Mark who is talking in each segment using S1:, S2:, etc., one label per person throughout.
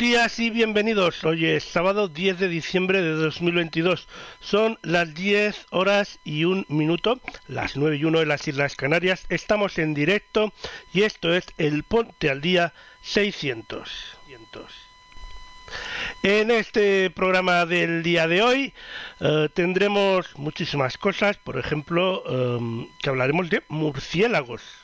S1: Días y bienvenidos. Hoy es sábado 10 de diciembre de 2022. Son las 10 horas y un minuto, las 9 y 1 en las Islas Canarias. Estamos en directo y esto es el Ponte al Día 600. En este programa del día de hoy eh, tendremos muchísimas cosas, por ejemplo, em, que hablaremos de murciélagos.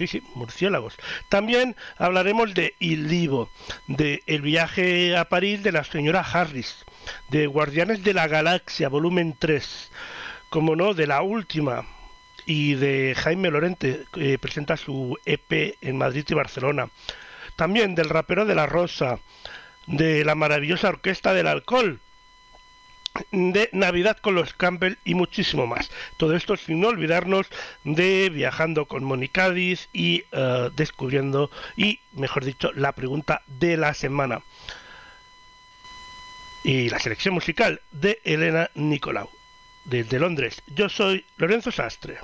S1: Sí, sí, murciélagos. También hablaremos de Il Divo, de El viaje a París de la señora Harris, de Guardianes de la Galaxia, volumen 3, como no, de la última, y de Jaime Lorente, que presenta su EP en Madrid y Barcelona. También del rapero de la Rosa, de la maravillosa orquesta del alcohol, de Navidad con los Campbell y muchísimo más. Todo esto sin olvidarnos de viajando con Moni Cádiz y eh, descubriendo y, mejor dicho, la pregunta de la semana. Y la selección musical de Elena Nicolau, desde Londres. Yo soy Lorenzo Sastre.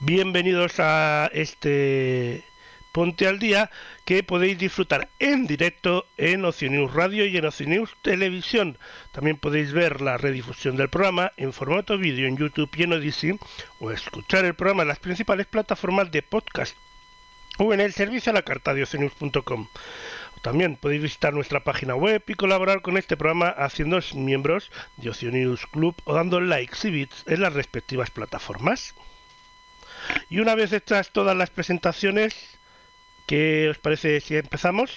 S1: Bienvenidos a este Ponte al Día que podéis disfrutar en directo en Oceanews Radio y en Oceanews Televisión. También podéis ver la redifusión del programa en formato vídeo en YouTube y en Odyssey o escuchar el programa en las principales plataformas de podcast o en el servicio a la carta de oceanews.com. También podéis visitar nuestra página web y colaborar con este programa haciéndoos miembros de Oceanews Club o dando likes y bits en las respectivas plataformas. Y una vez hechas todas las presentaciones, ¿Qué os parece si empezamos?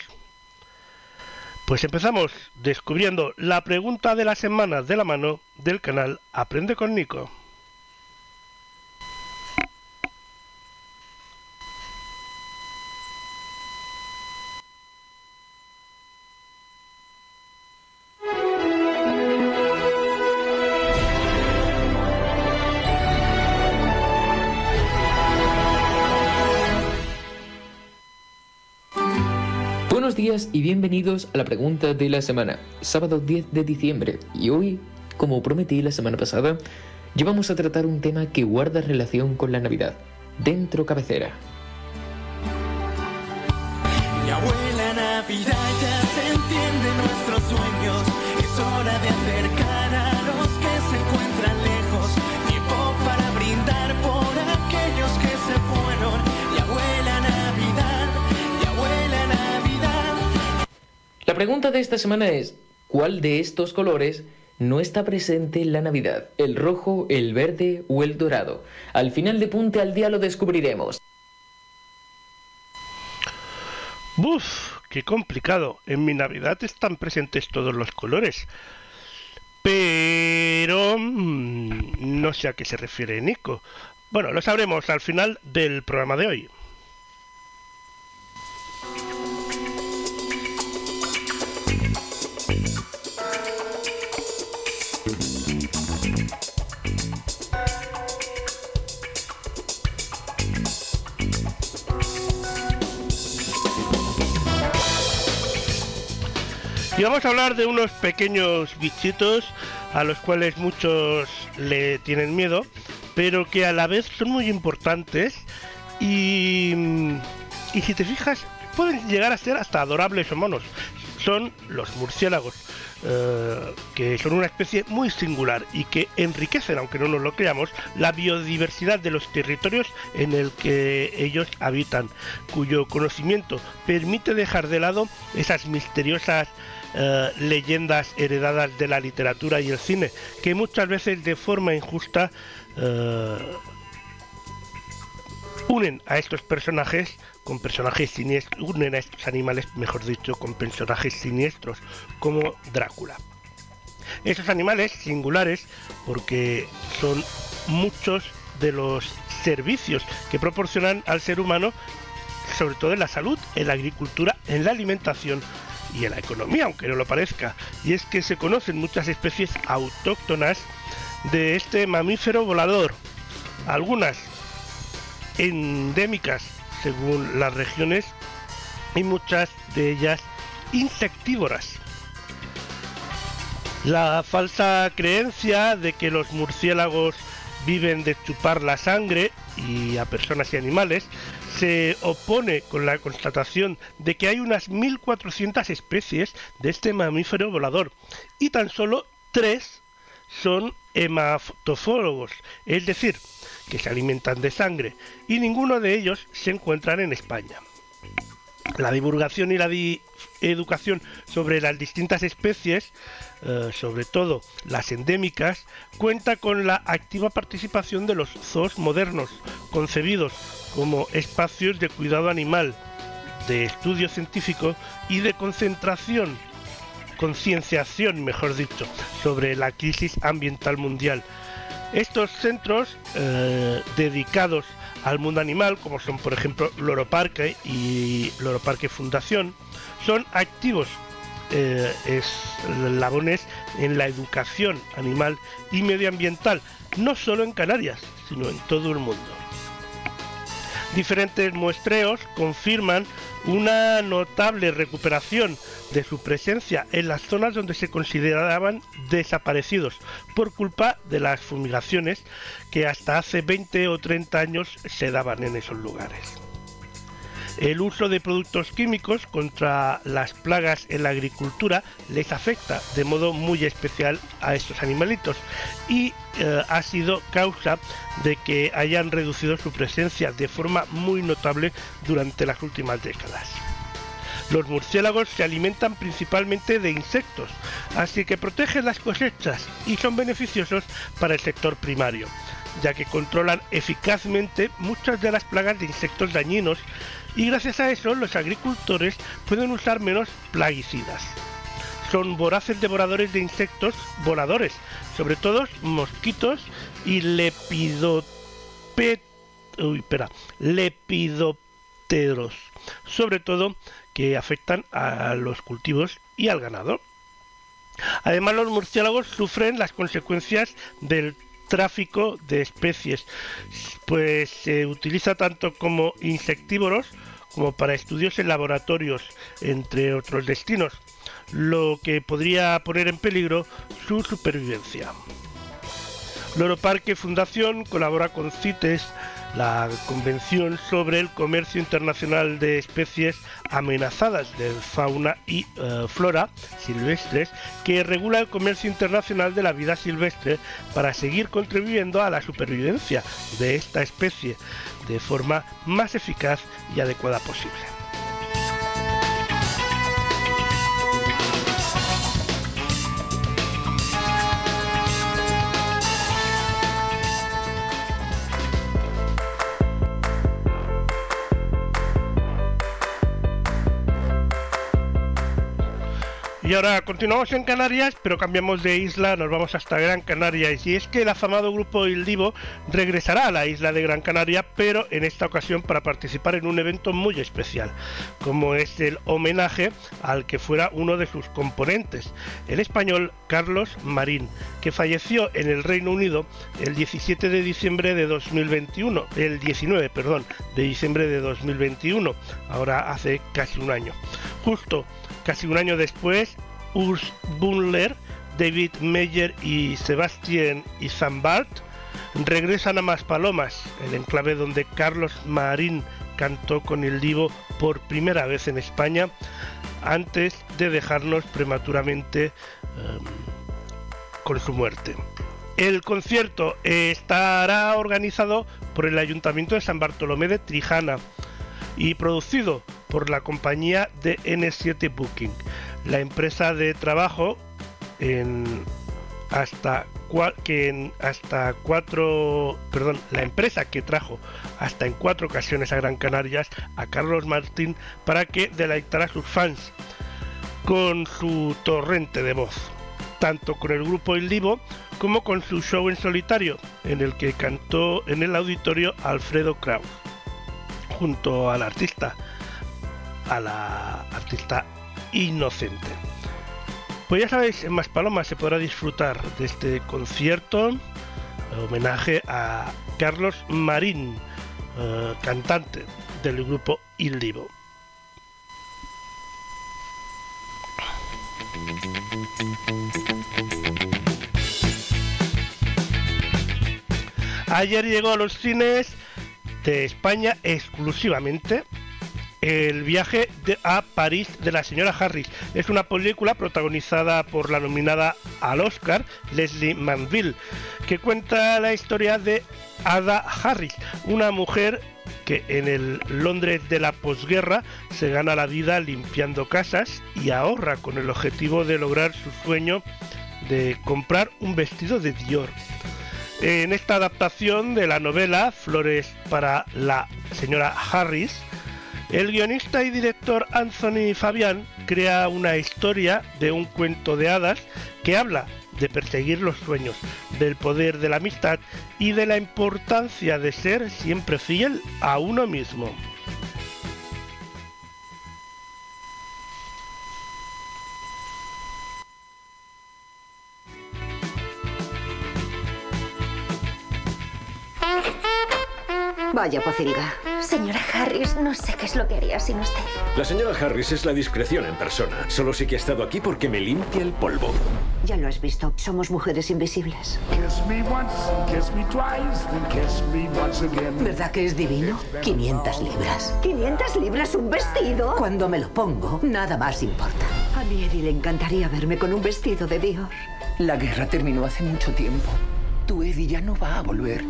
S1: Pues empezamos descubriendo la pregunta de la semana de la mano del canal Aprende con Nico.
S2: Y bienvenidos a la pregunta de la semana, sábado 10 de diciembre. Y hoy, como prometí la semana pasada, llevamos a tratar un tema que guarda relación con la Navidad, dentro cabecera. La pregunta de esta semana es, ¿cuál de estos colores no está presente en la Navidad? ¿El rojo, el verde o el dorado? Al final de Punte al Día lo descubriremos.
S1: ¡Buf! ¡Qué complicado! En mi Navidad están presentes todos los colores. Pero... mm, no sé a qué se refiere Nico. Bueno, lo sabremos al final del programa de hoy. Y vamos a hablar de unos pequeños bichitos a los cuales muchos le tienen miedo, pero que a la vez son muy importantes y, y si te fijas, pueden llegar a ser hasta adorables o monos. Son los murciélagos, eh, que son una especie muy singular y que enriquecen, aunque no nos lo creamos, la biodiversidad de los territorios en el que ellos habitan, cuyo conocimiento permite dejar de lado esas misteriosas eh, leyendas heredadas de la literatura y el cine, que muchas veces de forma injusta eh, unen a estos personajes con personajes siniestros, unen a estos animales, mejor dicho, con personajes siniestros, como Drácula. Estos animales singulares, porque son muchos de los servicios que proporcionan al ser humano, sobre todo en la salud, en la agricultura, en la alimentación y en la economía, aunque no lo parezca. Y es que se conocen muchas especies autóctonas de este mamífero volador. Algunas endémicas según las regiones y muchas de ellas insectívoras. La falsa creencia de que los murciélagos viven de chupar la sangre y a personas y animales se opone con la constatación de que hay unas 1.400 especies de este mamífero volador y tan solo tres son hematofólogos, es decir, que se alimentan de sangre, y ninguno de ellos se encuentran en España. La divulgación y la educación sobre las distintas especies, eh, sobre todo las endémicas, cuenta con la activa participación de los zoos modernos, concebidos como espacios de cuidado animal, de estudio científico y de concentración, concienciación, mejor dicho, sobre la crisis ambiental mundial. Estos centros eh, dedicados al mundo animal, como son por ejemplo Loro Parque y Loro Parque Fundación, son activos eh, eslabones en la educación animal y medioambiental, no solo en Canarias, sino en todo el mundo. Diferentes muestreos confirman una notable recuperación de su presencia en las zonas donde se consideraban desaparecidos por culpa de las fumigaciones que hasta hace 20 o 30 años se daban en esos lugares. El uso de productos químicos contra las plagas en la agricultura les afecta de modo muy especial a estos animalitos y eh, ha sido causa de que hayan reducido su presencia de forma muy notable durante las últimas décadas. Los murciélagos se alimentan principalmente de insectos, así que protegen las cosechas y son beneficiosos para el sector primario, ya que controlan eficazmente muchas de las plagas de insectos dañinos y gracias a eso los agricultores pueden usar menos plaguicidas. Son voraces devoradores de insectos voladores, sobre todo mosquitos y lepidópteros, sobre todo que afectan a los cultivos y al ganado. Además, los murciélagos sufren las consecuencias del tráfico de especies, pues se utiliza tanto como insectívoros como para estudios en laboratorios, entre otros destinos, lo que podría poner en peligro su supervivencia. Loro Parque Fundación colabora con CITES la Convención sobre el Comercio Internacional de Especies Amenazadas de Fauna y eh, Flora Silvestres, que regula el comercio internacional de la vida silvestre para seguir contribuyendo a la supervivencia de esta especie de forma más eficaz y adecuada posible. Y ahora continuamos en Canarias, pero cambiamos de isla, nos vamos hasta Gran Canaria. Y es que el afamado grupo Il Divo regresará a la isla de Gran Canaria, pero en esta ocasión para participar en un evento muy especial, como es el homenaje al que fuera uno de sus componentes, el español Carlos Marín, que falleció en el Reino Unido el 17 de diciembre de 2021, el 19, perdón, de diciembre de 2021, ahora hace casi un año. Justo casi un año después Urs Buller, David Meyer y Sebastian Isambart regresan a Maspalomas, el enclave donde Carlos Marín cantó con el Divo por primera vez en España, antes de dejarnos prematuramente em, con su muerte. El concierto estará organizado por el Ayuntamiento de San Bartolomé de Trijana y producido por la compañía de N7 Booking, la empresa de trabajo en hasta que en hasta cuatro, perdón, la empresa que trajo hasta en cuatro ocasiones a Gran Canarias a Carlos Martín para que deleitara a sus fans con su torrente de voz, tanto con el grupo El Divo como con su show en solitario, en el que cantó en el auditorio Alfredo Kraus, junto al artista, a la artista inocente. Pues ya sabéis, en Maspalomas se podrá disfrutar de este concierto, homenaje a Carlos Marín, eh, cantante del grupo Il Divo. Ayer llegó a los cines de España exclusivamente el viaje a París de la señora Harris. Es una película protagonizada por la nominada al Oscar, Leslie Manville, que cuenta la historia de Ada Harris, una mujer que en el Londres de la posguerra se gana la vida limpiando casas y ahorra con el objetivo de lograr su sueño de comprar un vestido de Dior. En esta adaptación de la novela Flores para la señora Harris, el guionista y director Anthony Fabian crea una historia de un cuento de hadas que habla de perseguir los sueños, del poder de la amistad y de la importancia de ser siempre fiel a uno mismo.
S3: Vaya pocilga.
S4: Señora Harris, no sé qué es lo que haría sin usted.
S5: La señora Harris es la discreción en persona. Solo sé que ha estado aquí porque me limpia el polvo.
S3: Ya lo has visto. Somos mujeres invisibles.
S6: ¿Verdad que es divino? 500 libras.
S3: ¿500 libras un vestido?
S6: Cuando me lo pongo, nada más importa.
S3: A mi Eddie le encantaría verme con un vestido de Dior.
S6: La guerra terminó hace mucho tiempo. Tu Eddie ya no va a volver.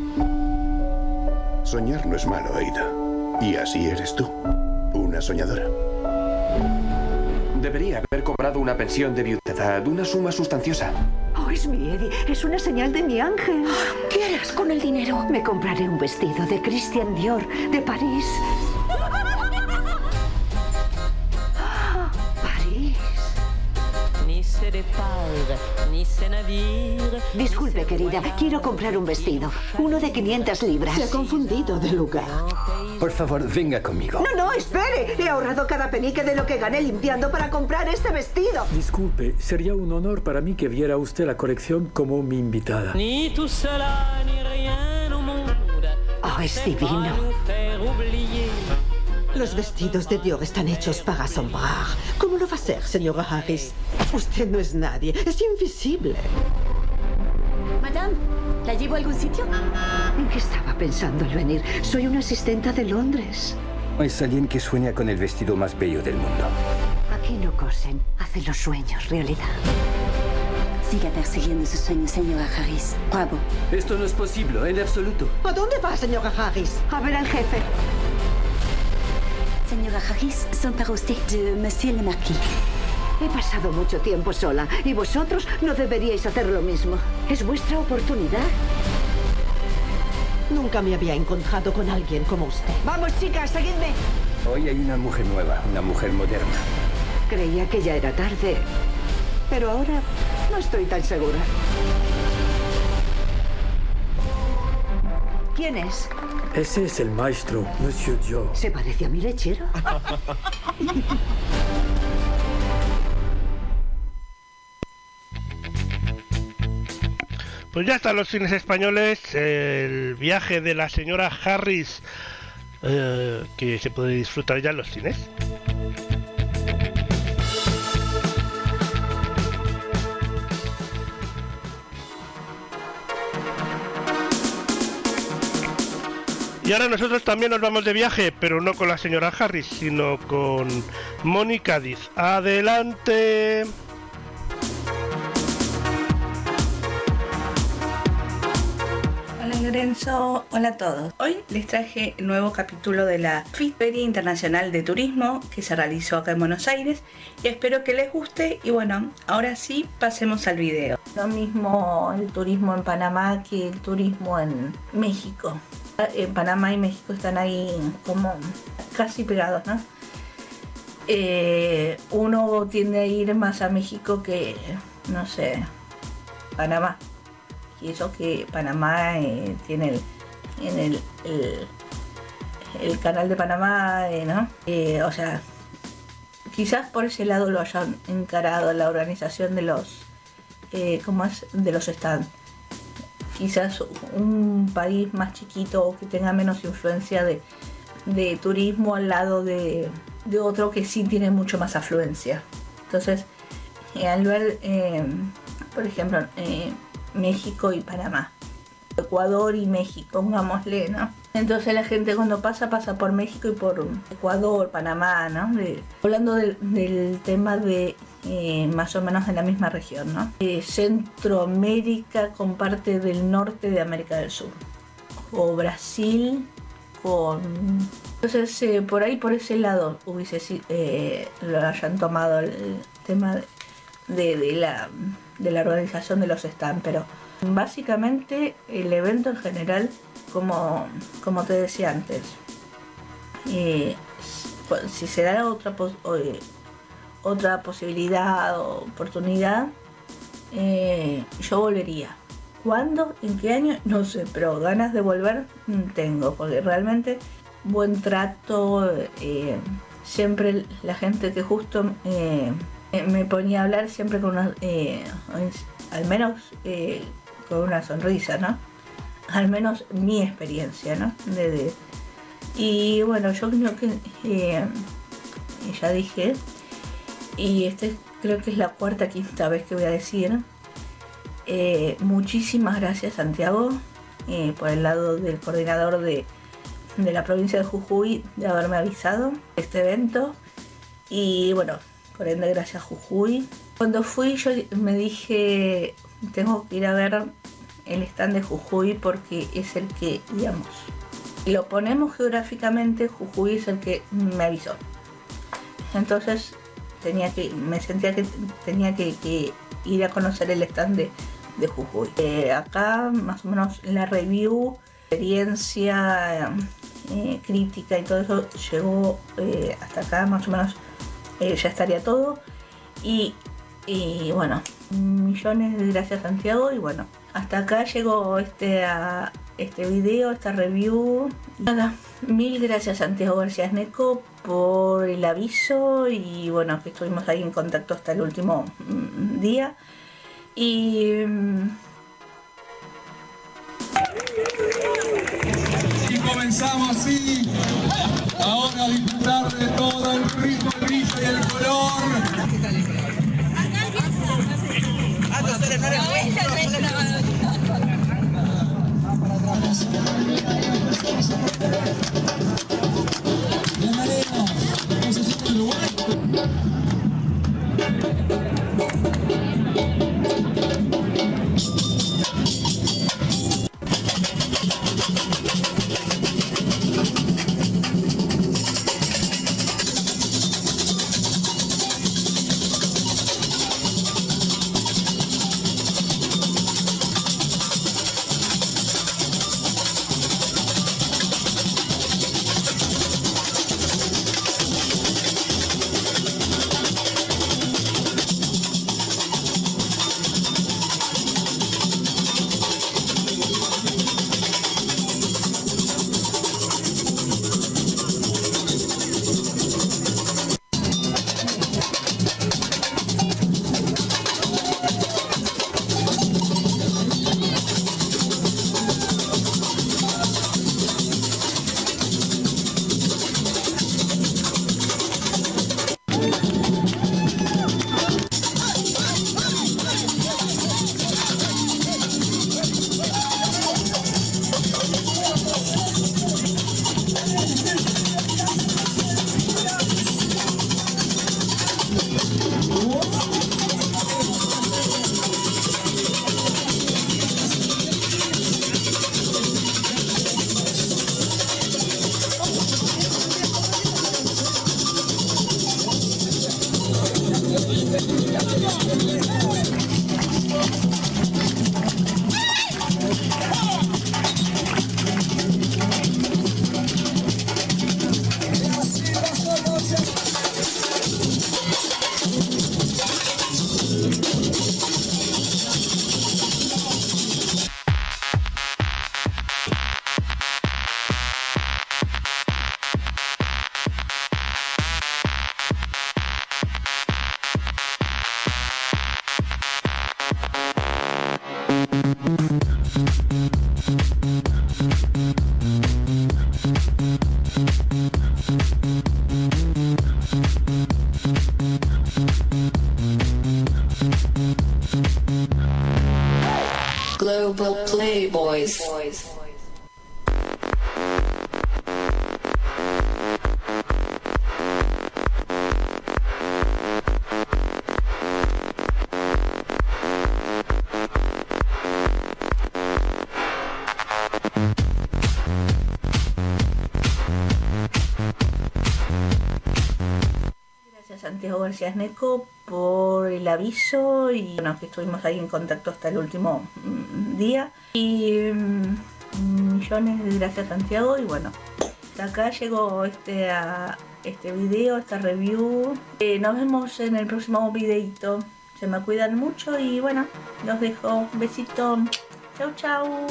S7: Soñar no es malo, Aida. Y así eres tú, una soñadora.
S8: Debería haber cobrado una pensión de viudedad, una suma sustanciosa.
S3: Oh, es mi Eddie. Es una señal de mi ángel.
S4: ¿Qué harás con el dinero?
S3: Me compraré un vestido de Christian Dior, de París. Disculpe, querida. Quiero comprar un vestido. Uno de 500 libras.
S6: Se ha confundido de lugar.
S9: Por favor, venga conmigo.
S3: No, no, espere. He ahorrado cada penique de lo que gané limpiando para comprar este vestido.
S10: Disculpe, sería un honor para mí que viera usted la colección como mi invitada.
S3: Oh, es divino.
S6: Los vestidos de Dior están hechos para asombrar. ¿Cómo lo va a hacer, señora Harris? Usted no es nadie, es invisible.
S4: Madame, ¿la llevo a algún sitio?
S3: ¿En qué estaba pensando al venir? Soy una asistenta de Londres.
S9: Es alguien que sueña con el vestido más bello del mundo.
S3: Aquí no cosen, hacen los sueños realidad.
S4: Siga persiguiendo sus sueños, señora Harris. Bravo.
S9: Esto no es posible, en absoluto.
S6: ¿A dónde va, señora Harris?
S3: A ver al jefe.
S4: Señora Harris, son para usted de Monsieur le Marquis.
S3: He pasado mucho tiempo sola y vosotros no deberíais hacer lo mismo. Es vuestra oportunidad.
S6: Nunca me había encontrado con alguien como usted.
S3: Vamos, chicas, seguidme.
S9: Hoy hay una mujer nueva, una mujer moderna.
S3: Creía que ya era tarde, pero ahora no estoy tan segura. ¿Quién es?
S10: Ese es el maestro, Monsieur Dior.
S3: ¿Se parece a mi lechero?
S1: Pues ya están los cines españoles, el viaje de la señora Harris, eh, que se puede disfrutar ya en los cines. Y ahora nosotros también nos vamos de viaje, pero no con la señora Harris, sino con Moni Cádiz. Adelante.
S11: Hola Lorenzo, hola a todos. Hoy les traje el nuevo capítulo de la Feria Internacional de Turismo que se realizó acá en Buenos Aires y espero que les guste y bueno, ahora sí pasemos al video. Lo mismo el turismo en Panamá que el turismo en México. En Panamá y México están ahí como casi pegados, ¿no? Eh, uno tiende a ir más a México que, no sé, Panamá y eso que Panamá eh, tiene el, en el, el, canal de Panamá, eh, ¿no? Eh, o sea, quizás por ese lado lo hayan encarado la organización de los, ¿cómo es? De los stands. Quizás un país más chiquito o que tenga menos influencia de, de turismo al lado de, de, otro que sí tiene mucho más afluencia. Entonces, al ver, por ejemplo, México y Panamá. Ecuador y México, pongámosle, ¿no? Entonces la gente cuando pasa, pasa por México y por Ecuador, Panamá, ¿no? hablando del, tema de eh, más o menos de la misma región, ¿no? Eh, Centroamérica con parte del norte de América del Sur. O Brasil con... Entonces eh, por ahí, por ese lado, hubiese lo hayan tomado el tema de la de la organización de los stands, pero básicamente el evento en general, como, como te decía antes, si se da otra, otra posibilidad o oportunidad, eh, yo volvería. ¿Cuándo? ¿En qué año? No sé, pero ganas de volver mm, tengo, porque realmente buen trato, siempre la gente que justo eh, me ponía a hablar siempre con una, eh, al menos eh, con una sonrisa, ¿no? Al menos mi experiencia, ¿no? y bueno, yo creo que ya dije, y este creo que es la cuarta, quinta vez que voy a decir, muchísimas gracias Santiago por el lado del coordinador de, de la provincia de Jujuy de haberme avisado este evento. Y bueno, por ende gracias Jujuy. Cuando fui yo me dije, tengo que ir a ver el stand de Jujuy porque es el que, digamos, lo ponemos geográficamente, Jujuy es el que me avisó. Entonces tenía que, me sentía que tenía que, ir a conocer el stand de, Jujuy. Eh, acá más o menos la review, experiencia, eh, crítica y todo eso llegó eh, hasta acá más o menos ya estaría todo. Y, bueno, millones de gracias Santiago y bueno, hasta acá llegó este, a, este video, esta review. Nada, mil gracias Santiago García Neco por el aviso y bueno, que estuvimos ahí en contacto hasta el último mm, día. Y... Mm,
S12: y comenzamos así ahora a disfrutar de todo el ritmo, el brillo y el color. Para atrás.
S11: Gracias Santiago García Neco por el aviso y bueno, que estuvimos ahí en contacto hasta el último día. Y mm, millones de gracias Santiago y bueno, hasta acá llegó este, este video, esta review. Eh, nos vemos en el próximo videito. Se me cuidan mucho y bueno, los dejo. Un besito. Chau chau.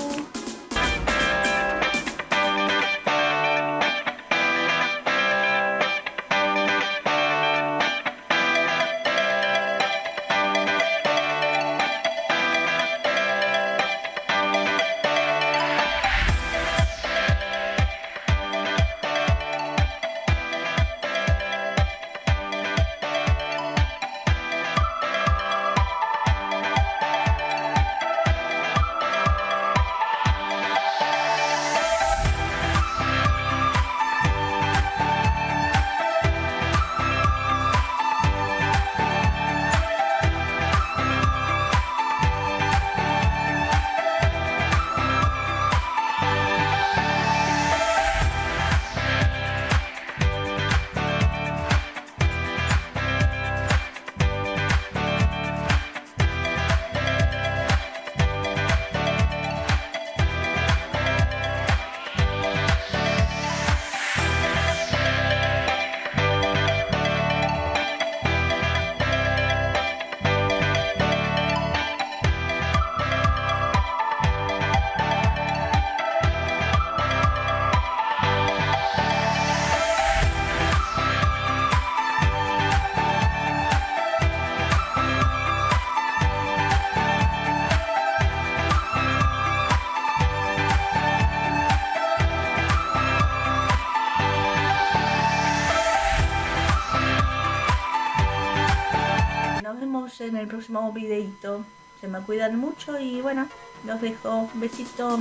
S11: En el próximo videito. Se me cuidan mucho y bueno, los dejo. Un besito.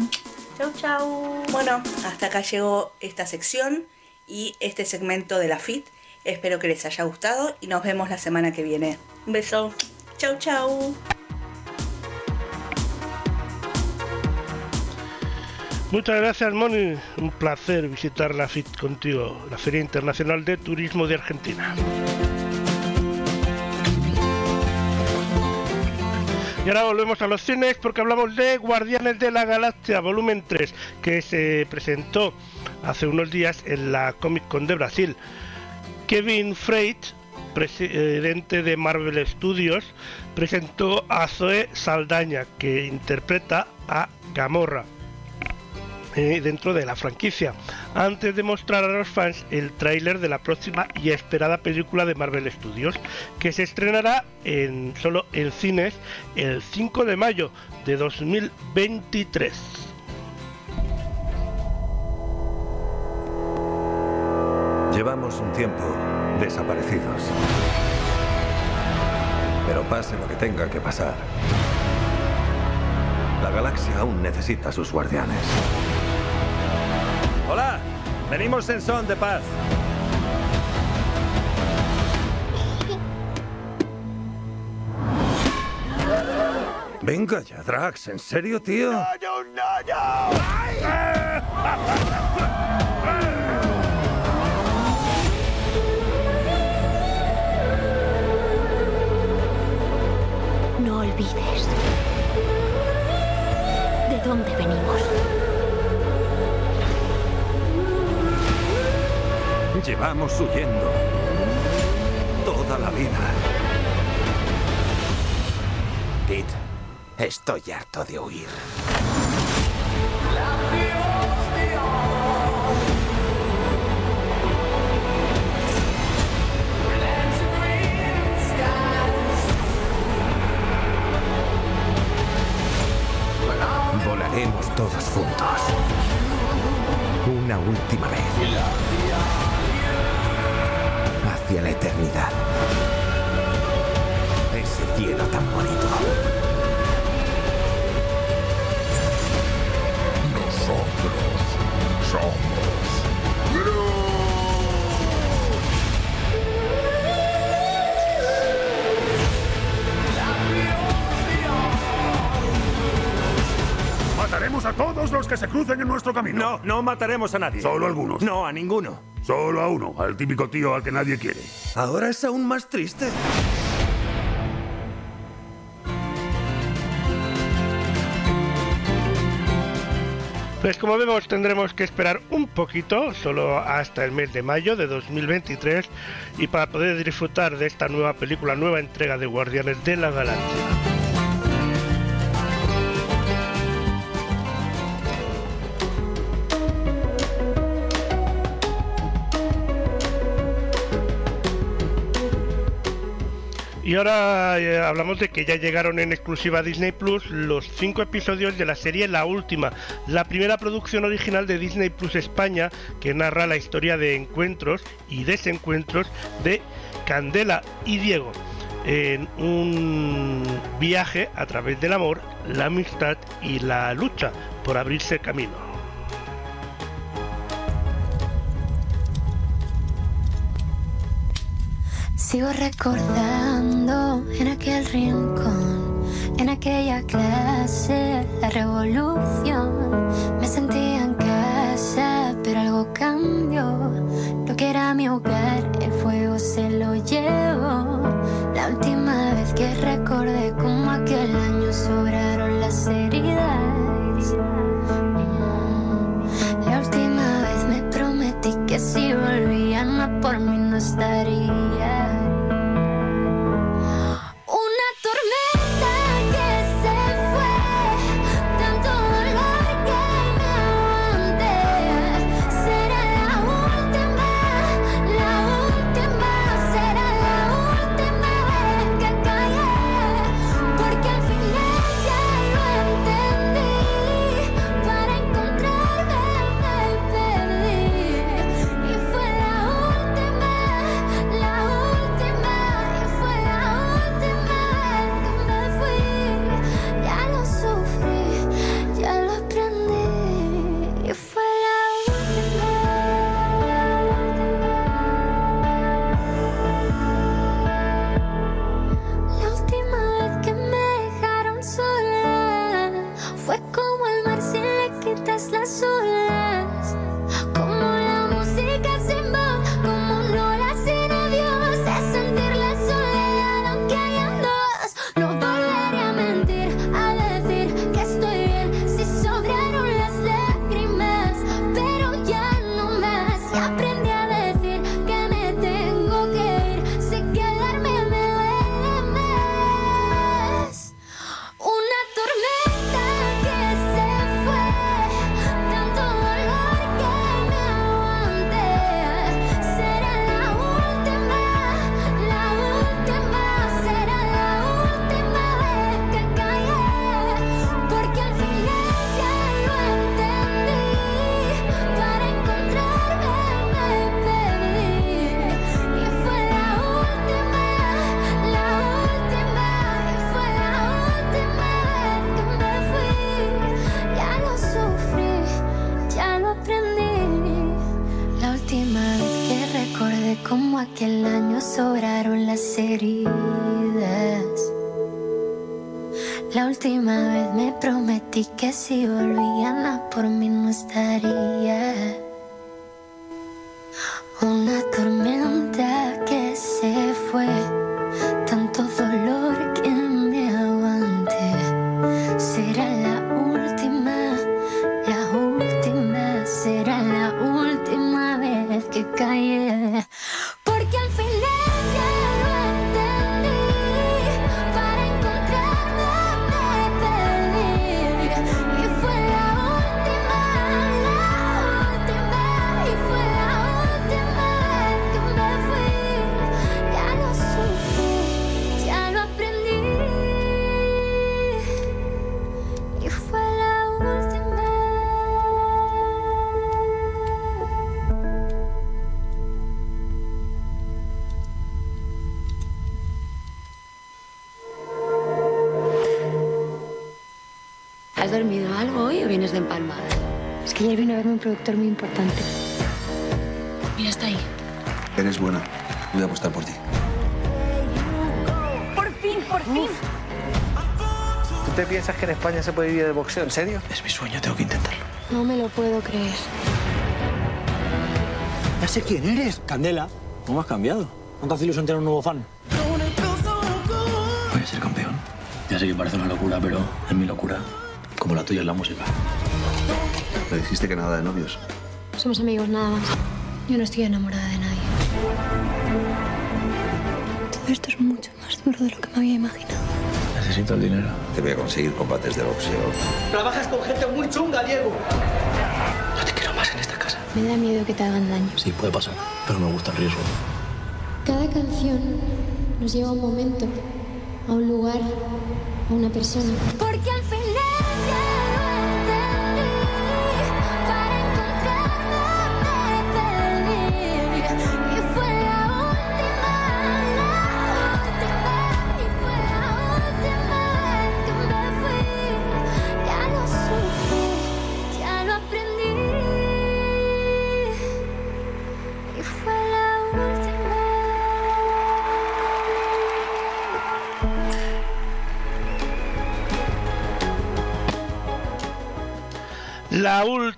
S11: Chau chau.
S13: Bueno, hasta acá llegó esta sección y este segmento de la FIT. Espero que les haya gustado y nos vemos la semana que viene. Un beso. Chau chau.
S1: Muchas gracias, Moni. Un placer visitar la FIT contigo, la Feria Internacional de Turismo de Argentina. Y ahora volvemos a los cines porque hablamos de Guardianes de la Galaxia Volumen 3, que se presentó hace unos días en la Comic Con de Brasil. Kevin Freit, presidente de Marvel Studios, presentó a Zoe Saldaña, que interpreta a Gamorra eh, dentro de la franquicia, antes de mostrar a los fans el tráiler de la próxima y esperada película de Marvel Studios, que se estrenará en, solo en cines el 5 de mayo de 2023.
S14: Llevamos un tiempo desaparecidos. Pero pase lo que tenga que pasar. La galaxia aún necesita sus guardianes.
S15: Hola, venimos en son de paz.
S14: Venga ya, Drax, ¿en serio, tío?
S16: No olvides de dónde venimos.
S14: Llevamos huyendo toda la vida.
S17: Pete, estoy harto de huir. Volaremos todos juntos. Una última vez. Hacia la eternidad. Ese cielo tan bonito.
S7: Somos
S14: Mataremos a todos los que se crucen en nuestro camino.
S15: No, no mataremos a nadie.
S14: Solo algunos.
S15: No, a ninguno.
S14: Solo a uno, al típico tío al que nadie quiere.
S15: Ahora es aún más triste.
S1: Pues como vemos tendremos que esperar un poquito, solo hasta el mes de mayo de 2023, y para poder disfrutar de esta nueva película, nueva entrega de Guardianes de la Galaxia. Y ahora eh, hablamos de que ya llegaron en exclusiva Disney Plus los cinco episodios de la serie La Última, la primera producción original de Disney Plus España que narra la historia de encuentros y desencuentros de Candela y Diego en un viaje a través del amor, la amistad y la lucha por abrirse camino.
S18: Sigo recordando en aquel rincón, en aquella clase, la revolución. Me sentía en casa, pero algo cambió. Lo que era mi hogar, el fuego se lo llevó. La última vez que recordé como aquel año sobraron las heridas. La última vez me prometí que si volvían a por mí no estaría.
S19: Empalmada?
S16: Es que ayer vino a verme un productor muy importante. Mira, está ahí.
S20: Eres buena. Voy a apostar por ti.
S16: Por fin, por fin.
S19: ¿Tú te piensas que en España se puede vivir de boxeo? ¿En serio?
S20: Es mi sueño, tengo que intentarlo.
S16: No me lo puedo creer.
S21: Ya sé quién eres. Candela. ¿Cómo has cambiado? ¿No te hace ilusión tener un nuevo fan?
S20: Voy a ser campeón. Ya sé que parece una locura, pero es mi locura. Como la tuya es la música. Le dijiste que nada de novios.
S16: Somos amigos nada más. Yo no estoy enamorada de nadie. Todo esto es mucho más duro de lo que me había imaginado.
S20: Necesito el dinero.
S7: Te voy a conseguir combates de boxeo.
S21: Trabajas con gente muy chunga, Diego.
S20: No te quiero más en esta casa.
S16: Me da miedo que te hagan daño.
S20: Sí, puede pasar, pero me gusta el riesgo.
S16: Cada canción nos lleva a un momento, a un lugar, a una persona.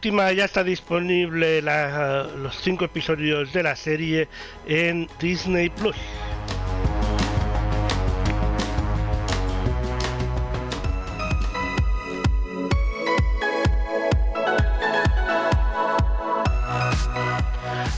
S16: Última ya
S1: está disponible la- los cinco episodios de la serie en Disney Plus.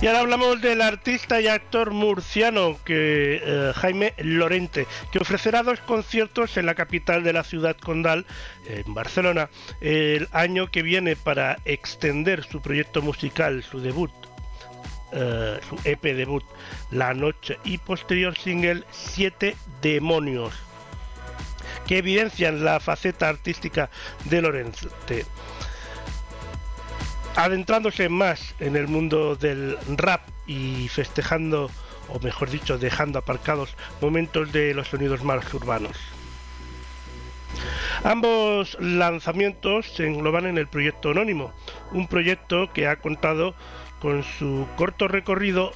S1: Y ahora hablamos del artista y actor murciano eh, Jaime Lorente, que ofrecerá dos conciertos en la capital de la ciudad condal, en Barcelona, el año que viene para extender su proyecto musical, su debut, eh, su EP debut, La Noche, y posterior single Siete Demonios, que evidencian la faceta artística de Lorente adentrándose más en el mundo del rap y festejando, o mejor dicho, dejando aparcados momentos de los sonidos más urbanos. Ambos lanzamientos se engloban en el proyecto Anónimo, un proyecto que ha contado con su corto recorrido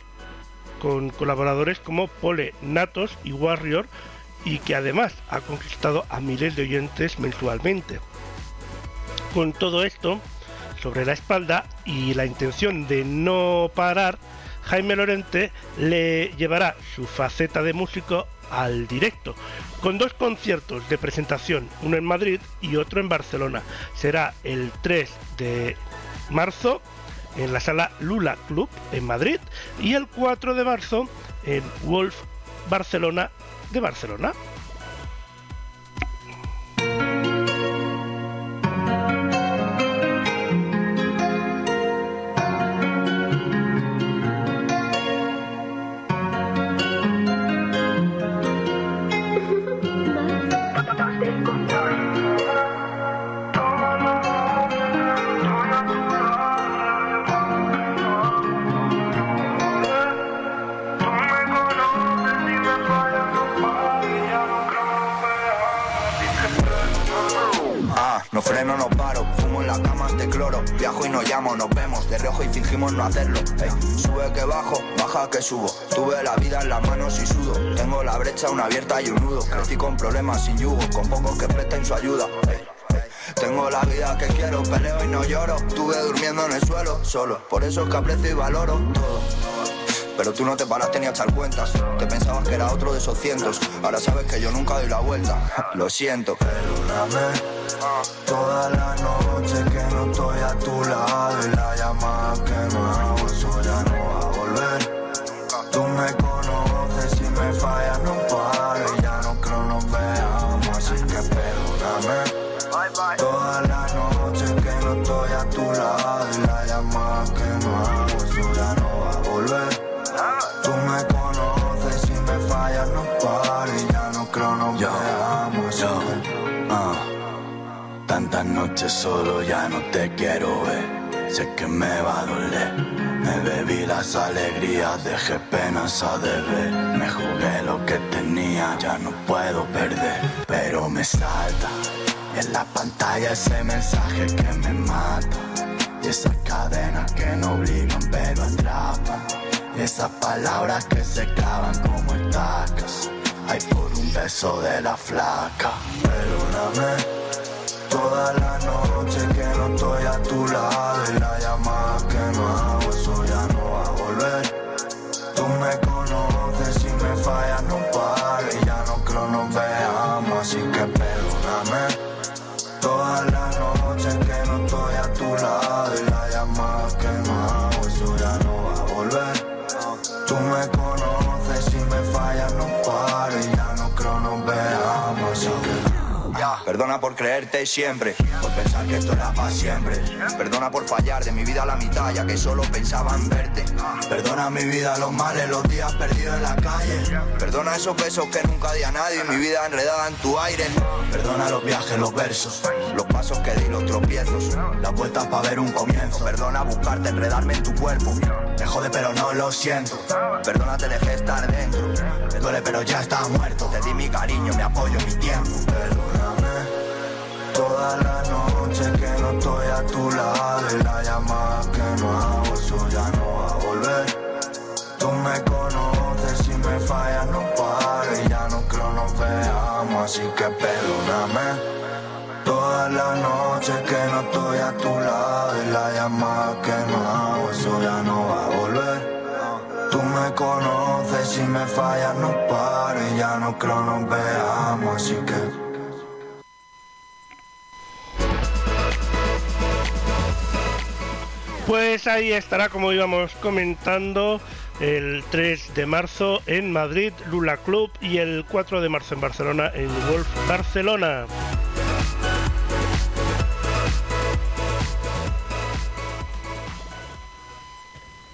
S1: con colaboradores como Pole, Natos y Warrior y que además ha conquistado a miles de oyentes mensualmente. Con todo esto, sobre la espalda y la intención de no parar, Jaime Lorente le llevará su faceta de músico al directo, con dos conciertos de presentación, uno en Madrid y otro en Barcelona. Será el 3 de marzo en la sala Lula Club en Madrid y el 4 de marzo en Wolf Barcelona de Barcelona.
S22: Viajo y no llamo, nos vemos de reojo y fingimos no hacerlo. Sube que bajo, baja que subo, tuve la vida en las manos y sudo, tengo la brecha una abierta y un nudo, crecí con problemas sin yugo, con pocos que presten su ayuda. Tengo la vida que quiero, peleo y no lloro, estuve durmiendo en el suelo, solo, por eso es que aprecio y valoro todo. Pero tú no te paraste ni a echar cuentas. Te pensabas que era otro de esos cientos. Ahora sabes que yo nunca doy la vuelta. Lo siento. Perdóname. Toda la noche que no estoy a tu lado y la llamada que no hago, eso ya no
S23: noches solo ya no te quiero ver. Sé que me va a doler. Me bebí las alegrías, dejé penas a deber. Me jugué lo que tenía, ya no puedo perder. Pero me salta en la pantalla ese mensaje que me mata. Y
S22: esas cadenas que no obligan pero atrapan. Y esas palabras que se clavan como estacas. Ay, por un beso de la flaca. Perdóname. Toda la noche que no estoy a tu lado y la llamada que no hago, eso ya no va a volver. Tú me conoces, si me fallas no pares, ya no creo nos veamos, así que perdóname. Toda la noche que no estoy a tu lado
S24: Perdona por creerte siempre, por pensar que esto era para siempre. Perdona por fallar de mi vida a la mitad, ya que solo pensaba en verte.
S22: Perdona mi vida, los males, los días perdidos en la calle.
S24: Perdona esos besos que nunca di a nadie, mi vida enredada en tu aire.
S22: Perdona los viajes, los versos,
S24: los pasos que di, los tropiezos,
S22: las vueltas para ver un comienzo.
S24: Perdona buscarte, enredarme en tu cuerpo.
S22: Me jode, pero no lo siento.
S24: Perdona, te dejé estar dentro.
S22: Me duele, pero ya está muerto.
S24: Te di mi cariño, mi apoyo, mi tiempo.
S22: Toda la noche que no estoy a tu lado y la llamada que no hago, eso ya no va a volver. Tú me conoces, si me fallas no paro y ya no creo nos veamos, así que perdóname. Toda la noche que no estoy a tu lado y la llamada que no hago, eso ya no va a volver. Tú me conoces, si me fallas no paro y ya no creo nos veamos, así que...
S1: Pues ahí estará, como íbamos comentando, el 3 de marzo en Madrid, Lula Club, y el 4 de marzo en Barcelona, en Wolf Barcelona.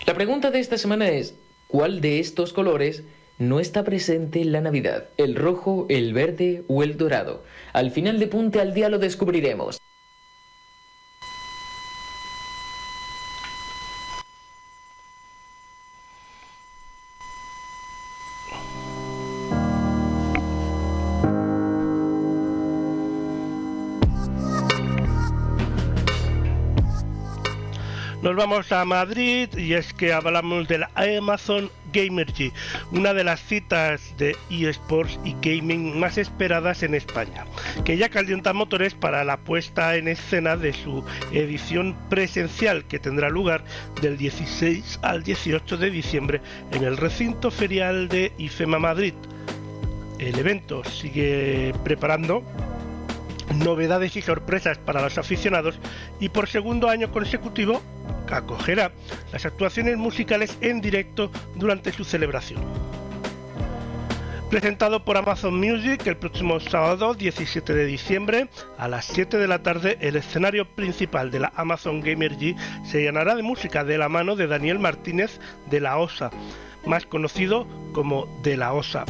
S25: La pregunta de esta semana es, ¿cuál de estos colores no está presente en la Navidad? ¿El rojo, el verde o el dorado? Al final de Punte al Día lo descubriremos.
S1: Nos vamos a Madrid y es que hablamos de la Amazon Gamergy, una de las citas de eSports y gaming más esperadas en España, que ya calienta motores para la puesta en escena de su edición presencial que tendrá lugar del 16 al 18 de diciembre en el recinto ferial de IFEMA Madrid. El evento sigue preparando novedades y sorpresas para los aficionados y por segundo año consecutivo acogerá las actuaciones musicales en directo durante su celebración. Presentado por Amazon Music el próximo sábado 17 de diciembre a las 7 de la tarde, el escenario principal de la Amazon Gamer G se llenará de música de la mano de Daniel Martínez de la OSA, más conocido como de la OSA.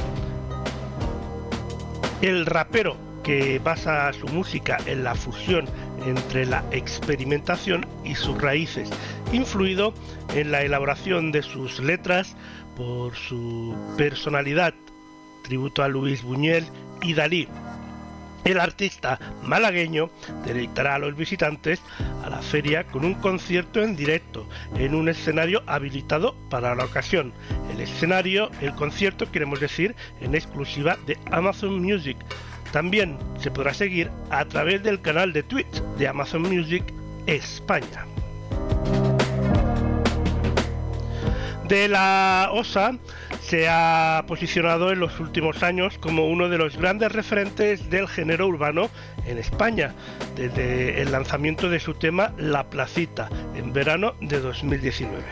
S1: El rapero que basa su música en la fusión entre la experimentación y sus raíces, influido en la elaboración de sus letras por su personalidad, tributo a Luis Buñuel y Dalí. El artista malagueño deleitará a los visitantes a la feria con un concierto en directo en un escenario habilitado para la ocasión. El escenario, el concierto, queremos decir, en exclusiva de Amazon Music. También se podrá seguir a través del canal de Twitch de Amazon Music España. De la OSA se ha posicionado en los últimos años como uno de los grandes referentes del género urbano en España, desde el lanzamiento de su tema La Placita en verano de 2019.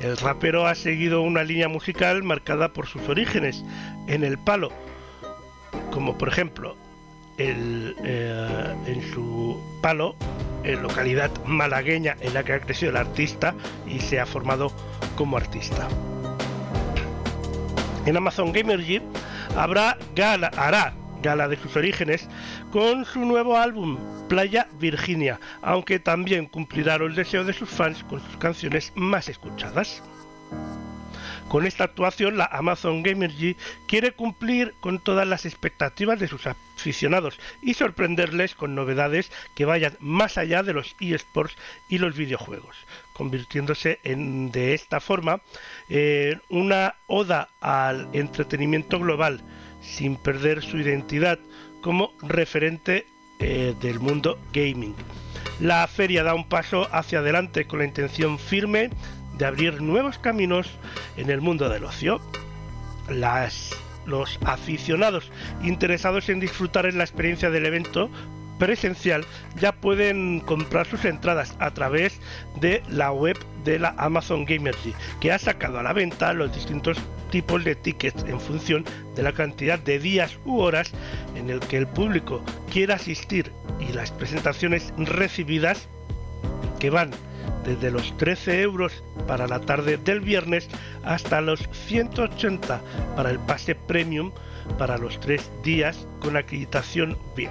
S1: El rapero ha seguido una línea musical marcada por sus orígenes en el palo, como por ejemplo el, eh, en su palo, en localidad malagueña en la que ha crecido el artista y se ha formado como artista. En Amazon Gamergy habrá gala, hará gala de sus orígenes con su nuevo álbum Playa Virginia, aunque también cumplirá los deseos de sus fans con sus canciones más escuchadas. Con esta actuación, la Amazon Gamergy quiere cumplir con todas las expectativas de sus aficionados y sorprenderles con novedades que vayan más allá de los eSports y los videojuegos, convirtiéndose en, de esta forma en una oda al entretenimiento global, sin perder su identidad como referente eh, del mundo gaming. La feria da un paso hacia adelante con la intención firme de abrir nuevos caminos en el mundo del ocio. Los aficionados interesados en disfrutar en la experiencia del evento presencial ya pueden comprar sus entradas a través de la web de la Amazon Gamergy, que ha sacado a la venta los distintos tipos de tickets en función de la cantidad de días u horas en el que el público quiera asistir y las presentaciones recibidas que van desde los 13 euros para la tarde del viernes hasta los 180 para el pase premium para los tres días con acreditación VIP.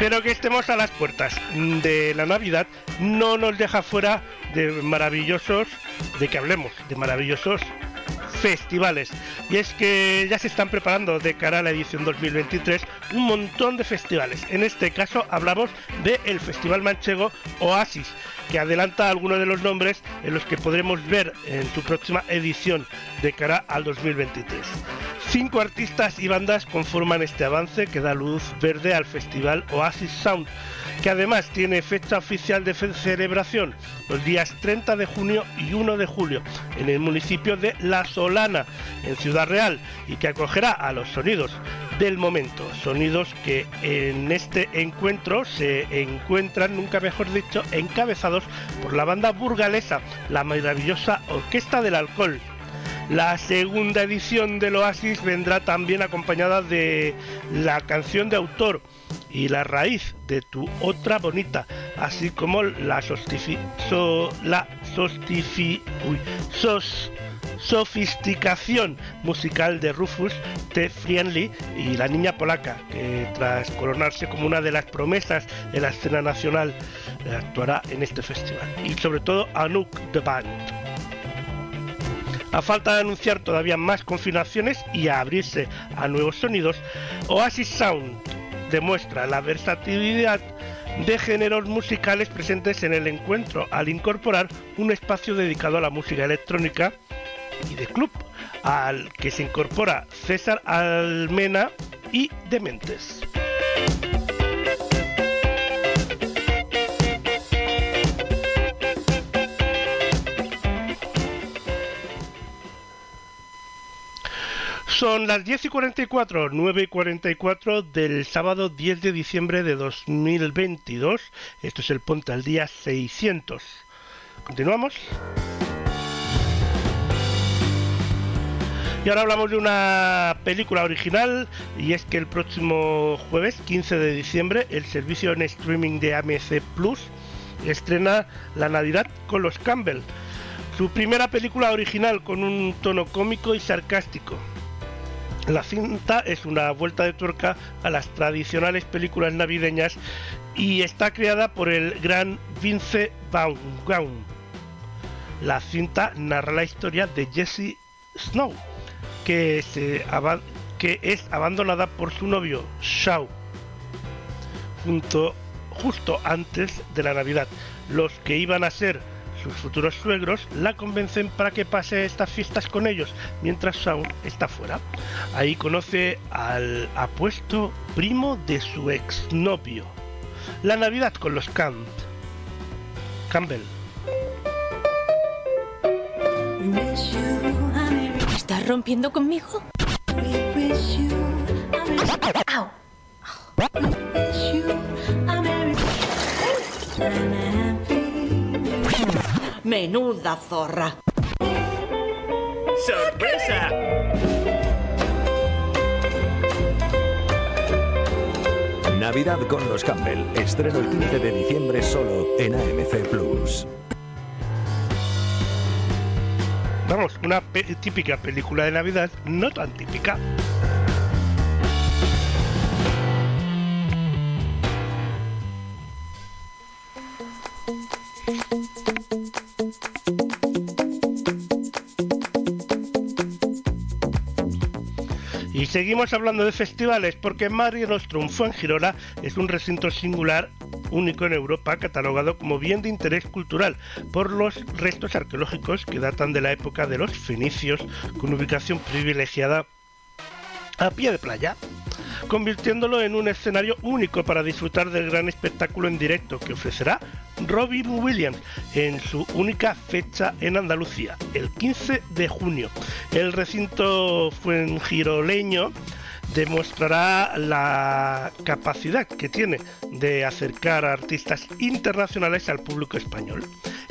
S1: Pero que estemos a las puertas de la Navidad no nos deja fuera de maravillosos, de que hablemos, de maravillosos festivales. Y es que ya se están preparando de cara a la edición 2023 un montón de festivales. En este caso hablamos del Festival Manchego Oasis, que adelanta algunos de los nombres en los que podremos ver en su próxima edición de cara al 2023. Cinco artistas y bandas conforman este avance que da luz verde al festival Oasis Sound, que además tiene fecha oficial de celebración los días 30 de junio y 1 de julio en el municipio de La Solana, en Ciudad Real, y que acogerá a los sonidos del momento, sonidos que en este encuentro se encuentran, nunca mejor dicho, encabezados por la banda burgalesa, la maravillosa Orquesta del Alcohol, la segunda edición del Oasis vendrá también acompañada de la canción de autor y la raíz de tu otra bonita, así como la, sofisticación musical de Rufus T. Friendly y la niña polaca, que tras coronarse como una de las promesas de la escena nacional, actuará en este festival. Y sobre todo Anouk The Band. A falta de anunciar todavía más confinaciones y a abrirse a nuevos sonidos, Oasis Sound demuestra la versatilidad de géneros musicales presentes en el encuentro al incorporar un espacio dedicado a la música electrónica y de club, al que se incorpora César Almena y Dementes. Son las 10 y 44, 9 y 44 del sábado 10 de diciembre de 2022. Esto es el Ponte al Día 600. Continuamos. Y ahora hablamos de una película original y es que el próximo jueves 15 de diciembre el servicio en streaming de AMC Plus estrena La Navidad con los Campbell. Su primera película original con un tono cómico y sarcástico. La cinta es una vuelta de tuerca a las tradicionales películas navideñas y está creada por el gran Vince Vaughn. La cinta narra la historia de Jessie Snow, que, es abandonada por su novio Shaw justo antes de la Navidad. Los que iban a ser sus futuros suegros la convencen para que pase estas fiestas con ellos, mientras Shaun está fuera. Ahí conoce al apuesto primo de su exnovio. La Navidad con los Camp. Campbell.
S26: ¿Estás rompiendo conmigo? Au.
S6: Menuda zorra.
S27: ¡Sorpresa!
S28: Navidad con los Campbell. Estreno el 15 de diciembre solo en AMC Plus.
S1: Vamos, una pe típica película de Navidad, no tan típica. Seguimos hablando de festivales porque Mare Nostrum Fuengirola es un recinto singular único en Europa catalogado como bien de interés cultural por los restos arqueológicos que datan de la época de los fenicios con ubicación privilegiada a pie de playa convirtiéndolo en un escenario único para disfrutar del gran espectáculo en directo que ofrecerá Robin Williams en su única fecha en Andalucía, el 15 de junio. El recinto fuengiroleño demostrará la capacidad que tiene de acercar a artistas internacionales al público español.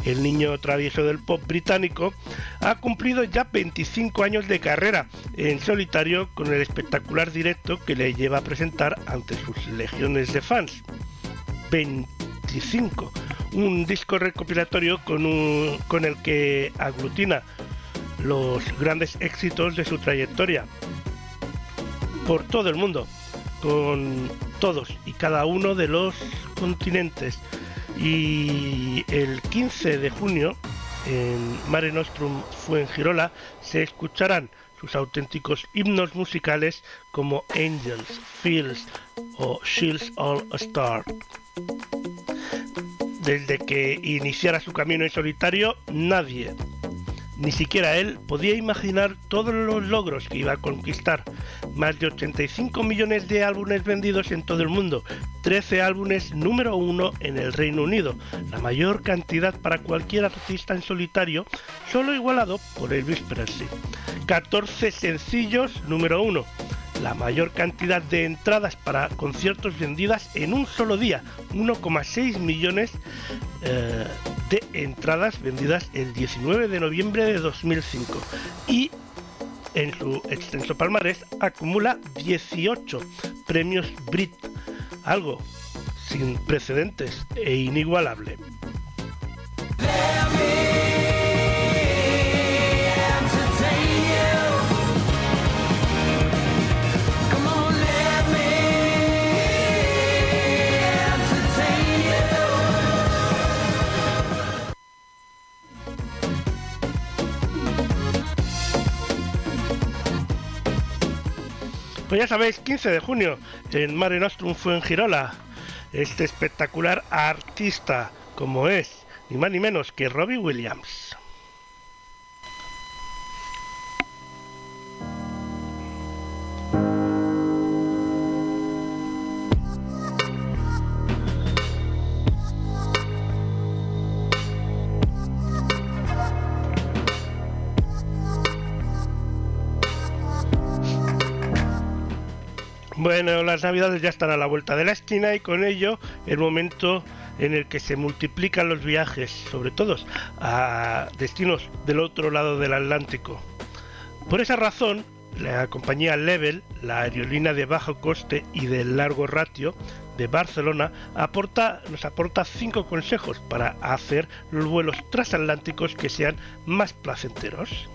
S1: El niño travieso del pop británico ha cumplido ya 25 años de carrera en solitario con el espectacular directo que le lleva a presentar ante sus legiones de fans. 25. Un disco recopilatorio con, un- con el que aglutina los grandes éxitos de su trayectoria por todo el mundo, con todos y cada uno de los continentes. Y el 15 de junio, en Mare Nostrum Fuengirola, se escucharán sus auténticos himnos musicales como Angels, Fields o Shields All Star. Desde que iniciara su camino en solitario, nadie, ni siquiera él, podía imaginar todos los logros que iba a conquistar. Más de 85 millones de álbumes vendidos en todo el mundo, 13 álbumes número uno en el Reino Unido, la mayor cantidad para cualquier artista en solitario, solo igualado por Elvis Presley. 14 sencillos número uno, la mayor cantidad de entradas para conciertos vendidas en un solo día, 1,6 millones eh, de entradas vendidas el 19 de noviembre de 2005 y en su extenso palmarés acumula 18 premios Brit, algo sin precedentes e inigualable. Pues ya sabéis, 15 de junio en Mare Nostrum Fuengirola, este espectacular artista como es ni más ni menos que Robbie Williams. Bueno, las navidades ya están a la vuelta de la esquina y con ello el momento en el que se multiplican los viajes, sobre todo a destinos del otro lado del Atlántico. Por esa razón, la compañía Level, la aerolínea de bajo coste y de largo ratio de Barcelona, aporta, nos aporta cinco consejos para hacer los vuelos transatlánticos que sean más placenteros.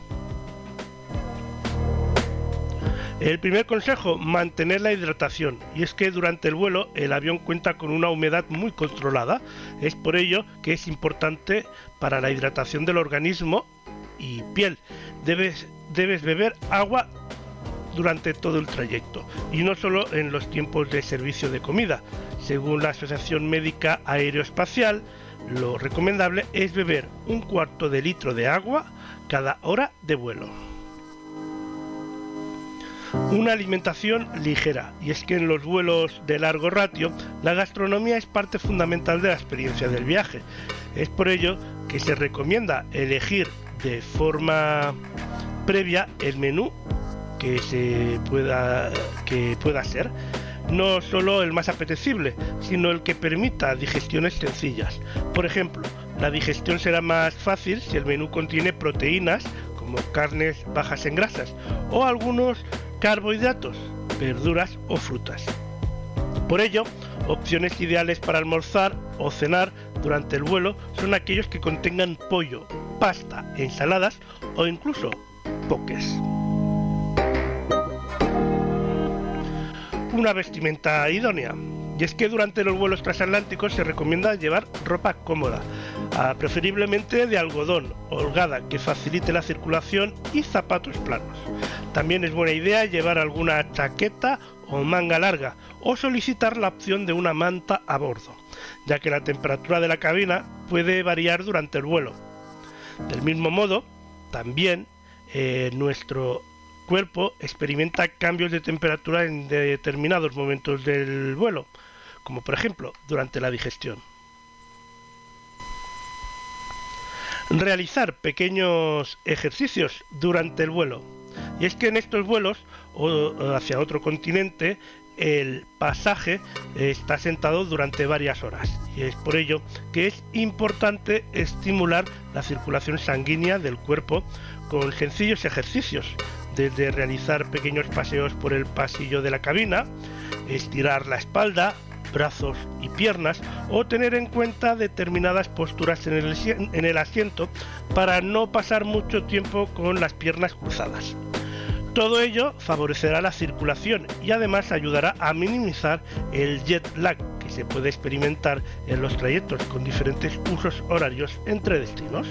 S1: El primer consejo, mantener la hidratación. Y es que durante el vuelo el avión cuenta con una humedad muy controlada. Es por ello que es importante para la hidratación del organismo y piel. Debes, debes beber agua durante todo el trayecto y no solo en los tiempos de servicio de comida. Según la Asociación Médica Aeroespacial, lo recomendable es beber un cuarto de litro de agua cada hora de vuelo una alimentación ligera, y es que en los vuelos de largo ratio la gastronomía es parte fundamental de la experiencia del viaje. Es por ello que se recomienda elegir de forma previa el menú que se pueda que pueda ser no solo el más apetecible, sino el que permita digestiones sencillas. Por ejemplo, la digestión será más fácil si el menú contiene proteínas como carnes bajas en grasas o algunos carbohidratos, verduras o frutas. Por ello, opciones ideales para almorzar o cenar durante el vuelo son aquellos que contengan pollo, pasta, ensaladas o incluso poques. Una vestimenta idónea. Y es que durante los vuelos transatlánticos se recomienda llevar ropa cómoda. Ah, preferiblemente de algodón, holgada, que facilite la circulación y zapatos planos. También es buena idea llevar alguna chaqueta o manga larga o solicitar la opción de una manta a bordo, ya que la temperatura de la cabina puede variar durante el vuelo. Del mismo modo, también eh, nuestro cuerpo experimenta cambios de temperatura en determinados momentos del vuelo, como por ejemplo durante la digestión. Realizar pequeños ejercicios durante el vuelo. Y es que en estos vuelos o hacia otro continente el pasaje está sentado durante varias horas y es por ello que es importante estimular la circulación sanguínea del cuerpo con sencillos ejercicios, desde realizar pequeños paseos por el pasillo de la cabina, estirar la espalda, brazos y piernas o tener en cuenta determinadas posturas en el, en el asiento para no pasar mucho tiempo con las piernas cruzadas. Todo ello favorecerá la circulación y además ayudará a minimizar el jet lag que se puede experimentar en los trayectos con diferentes usos horarios entre destinos.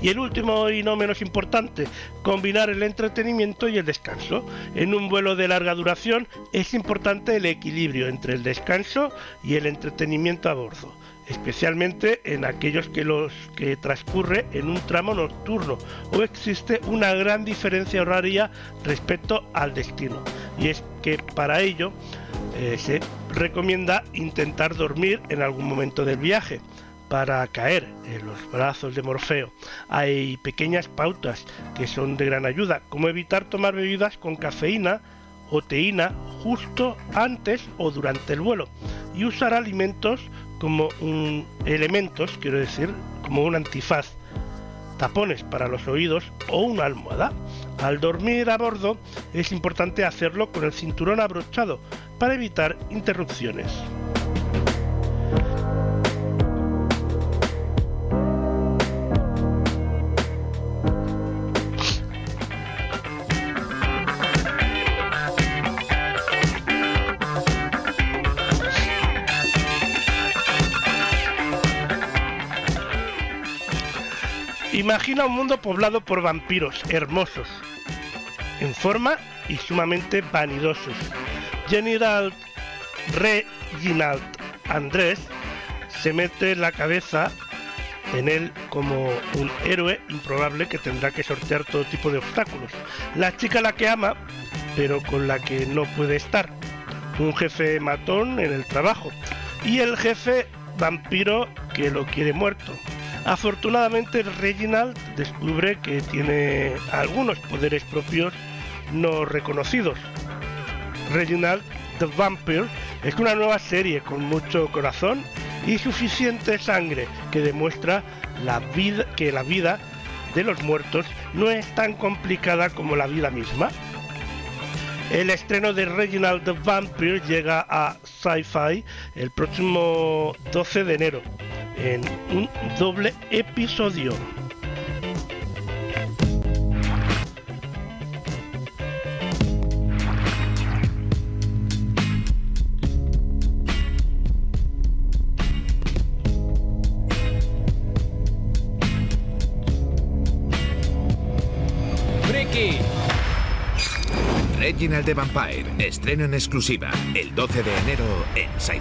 S1: Y el último y no menos importante, combinar el entretenimiento y el descanso. En un vuelo de larga duración es importante el equilibrio entre el descanso y el entretenimiento a bordo especialmente en aquellos que los que transcurre en un tramo nocturno o existe una gran diferencia horaria respecto al destino y es que para ello eh, se recomienda intentar dormir en algún momento del viaje para caer en los brazos de Morfeo. Hay pequeñas pautas que son de gran ayuda, como evitar tomar bebidas con cafeína o teína justo antes o durante el vuelo y usar alimentos como un elementos, quiero decir, como un antifaz, tapones para los oídos o una almohada. Al dormir a bordo es importante hacerlo con el cinturón abrochado para evitar interrupciones. Imagina un mundo poblado por vampiros hermosos, en forma y sumamente vanidosos. General Reginald Andrés se mete la cabeza en él como un héroe improbable que tendrá que sortear todo tipo de obstáculos. La chica la que ama, pero con la que no puede estar. Un jefe matón en el trabajo. Y el jefe vampiro que lo quiere muerto. Afortunadamente Reginald descubre que tiene algunos poderes propios no reconocidos. Reginald the Vampire es una nueva serie con mucho corazón y suficiente sangre que demuestra la vida, que la vida de los muertos no es tan complicada como la vida misma. El estreno de Reginald the Vampire llega a Sci-Fi el próximo 12 de enero en un doble episodio.
S27: Reginald the Vampire, estreno en exclusiva, el 12 de enero en Sci-Fi.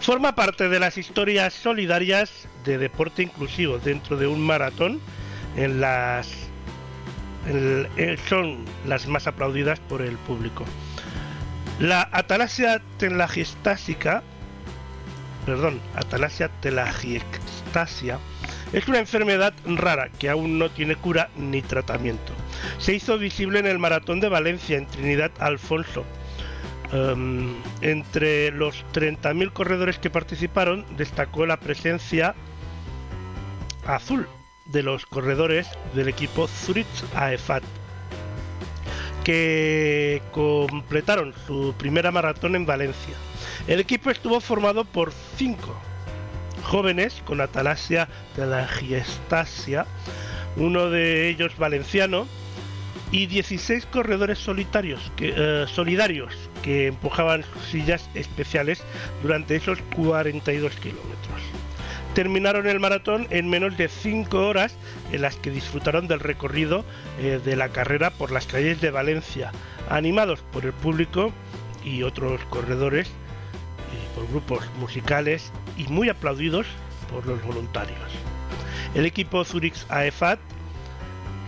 S1: Forma parte de las historias solidarias de deporte inclusivo dentro de un maratón en las son las más aplaudidas por el público. La atalasia telangiectásica, perdón, atalasia telangiectasia es una enfermedad rara que aún no tiene cura ni tratamiento. Se hizo visible en el maratón de Valencia en Trinidad Alfonso. Um, entre los 30.000 corredores que participaron destacó la presencia azul de los corredores del equipo Zurich AEFAT, que completaron su primera maratón en Valencia. El equipo estuvo formado por cinco jóvenes con atalasia de la giestasia, uno de ellos valenciano, y 16 corredores solitarios eh, solidarios que empujaban sillas especiales durante esos 42 kilómetros. Terminaron el maratón en menos de 5 horas en las que disfrutaron del recorrido eh, de la carrera por las calles de Valencia, animados por el público y otros corredores, y por grupos musicales y muy aplaudidos por los voluntarios. El equipo Zurich AEFAT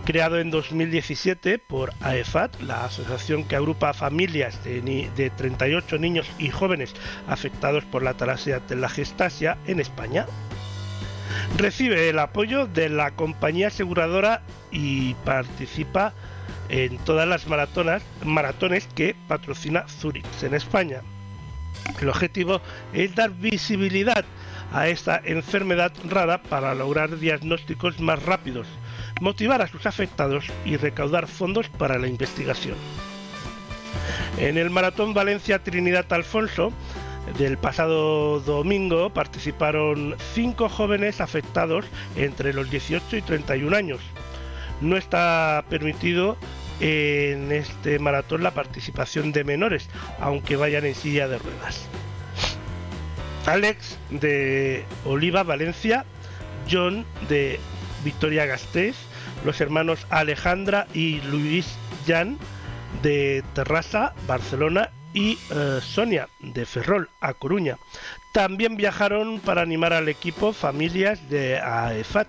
S1: creado en 2017 por AEFAT, la asociación que agrupa a familias de, de 38 niños y jóvenes afectados por la talasia de la gestasia en España. Recibe el apoyo de la compañía aseguradora y participa en todas las maratonas, maratones que patrocina Zurich en España. El objetivo es dar visibilidad a esta enfermedad rara para lograr diagnósticos más rápidos, motivar a sus afectados y recaudar fondos para la investigación. En el Maratón Valencia Trinidad Alfonso del pasado domingo participaron cinco jóvenes afectados entre los 18 y 31 años. No está permitido en este maratón la participación de menores, aunque vayan en silla de ruedas. Alex de Oliva, Valencia, John de Victoria Gasteiz, los hermanos Alejandra y Luis Jan de Terrassa, Barcelona y eh, Sonia de Ferrol, a Coruña. También viajaron para animar al equipo familias de AEFAT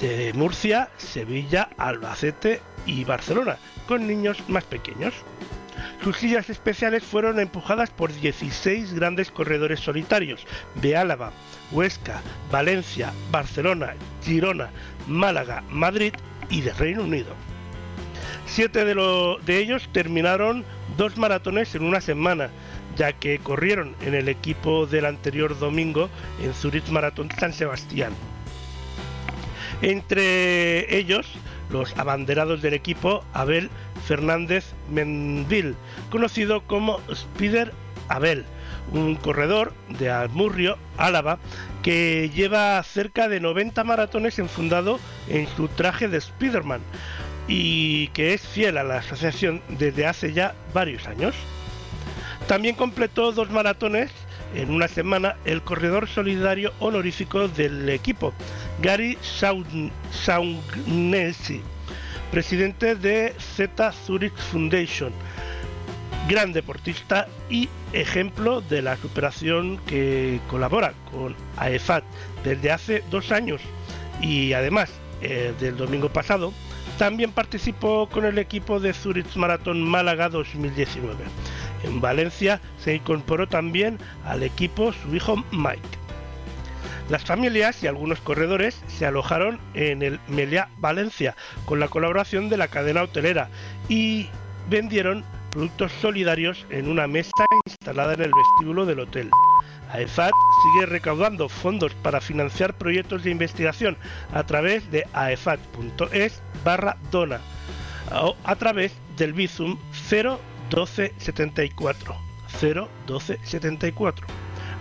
S1: de Murcia, Sevilla, Albacete y Barcelona, con niños más pequeños. Sus sillas especiales fueron empujadas por 16 grandes corredores solitarios de Álava, Huesca, Valencia, Barcelona, Girona, Málaga, Madrid y de Reino Unido. Siete de, de ellos terminaron dos maratones en una semana, ya que corrieron en el equipo del anterior domingo en Zurich Maratón San Sebastián. Entre ellos, los abanderados del equipo Abel Fernández Menville, conocido como Spider Abel, un corredor de Almurrio, Álava, que lleva cerca de 90 maratones enfundado en su traje de Spiderman y que es fiel a la asociación desde hace ya varios años. También completó dos maratones en una semana el corredor solidario honorífico del equipo, Gary Saun- Saugnesi, presidente de Z Zurich Foundation, gran deportista y ejemplo de la superación que colabora con AEFAT desde hace dos años y además eh, del domingo pasado también participó con el equipo de Zurich Marathon Málaga 2019. En Valencia se incorporó también al equipo su hijo Mike. Las familias y algunos corredores se alojaron en el Meliá Valencia con la colaboración de la cadena hotelera y vendieron productos solidarios en una mesa instalada en el vestíbulo del hotel. AEFAT sigue recaudando fondos para financiar proyectos de investigación a través de aefat.es barra dona o a través del Bizum 01274 01274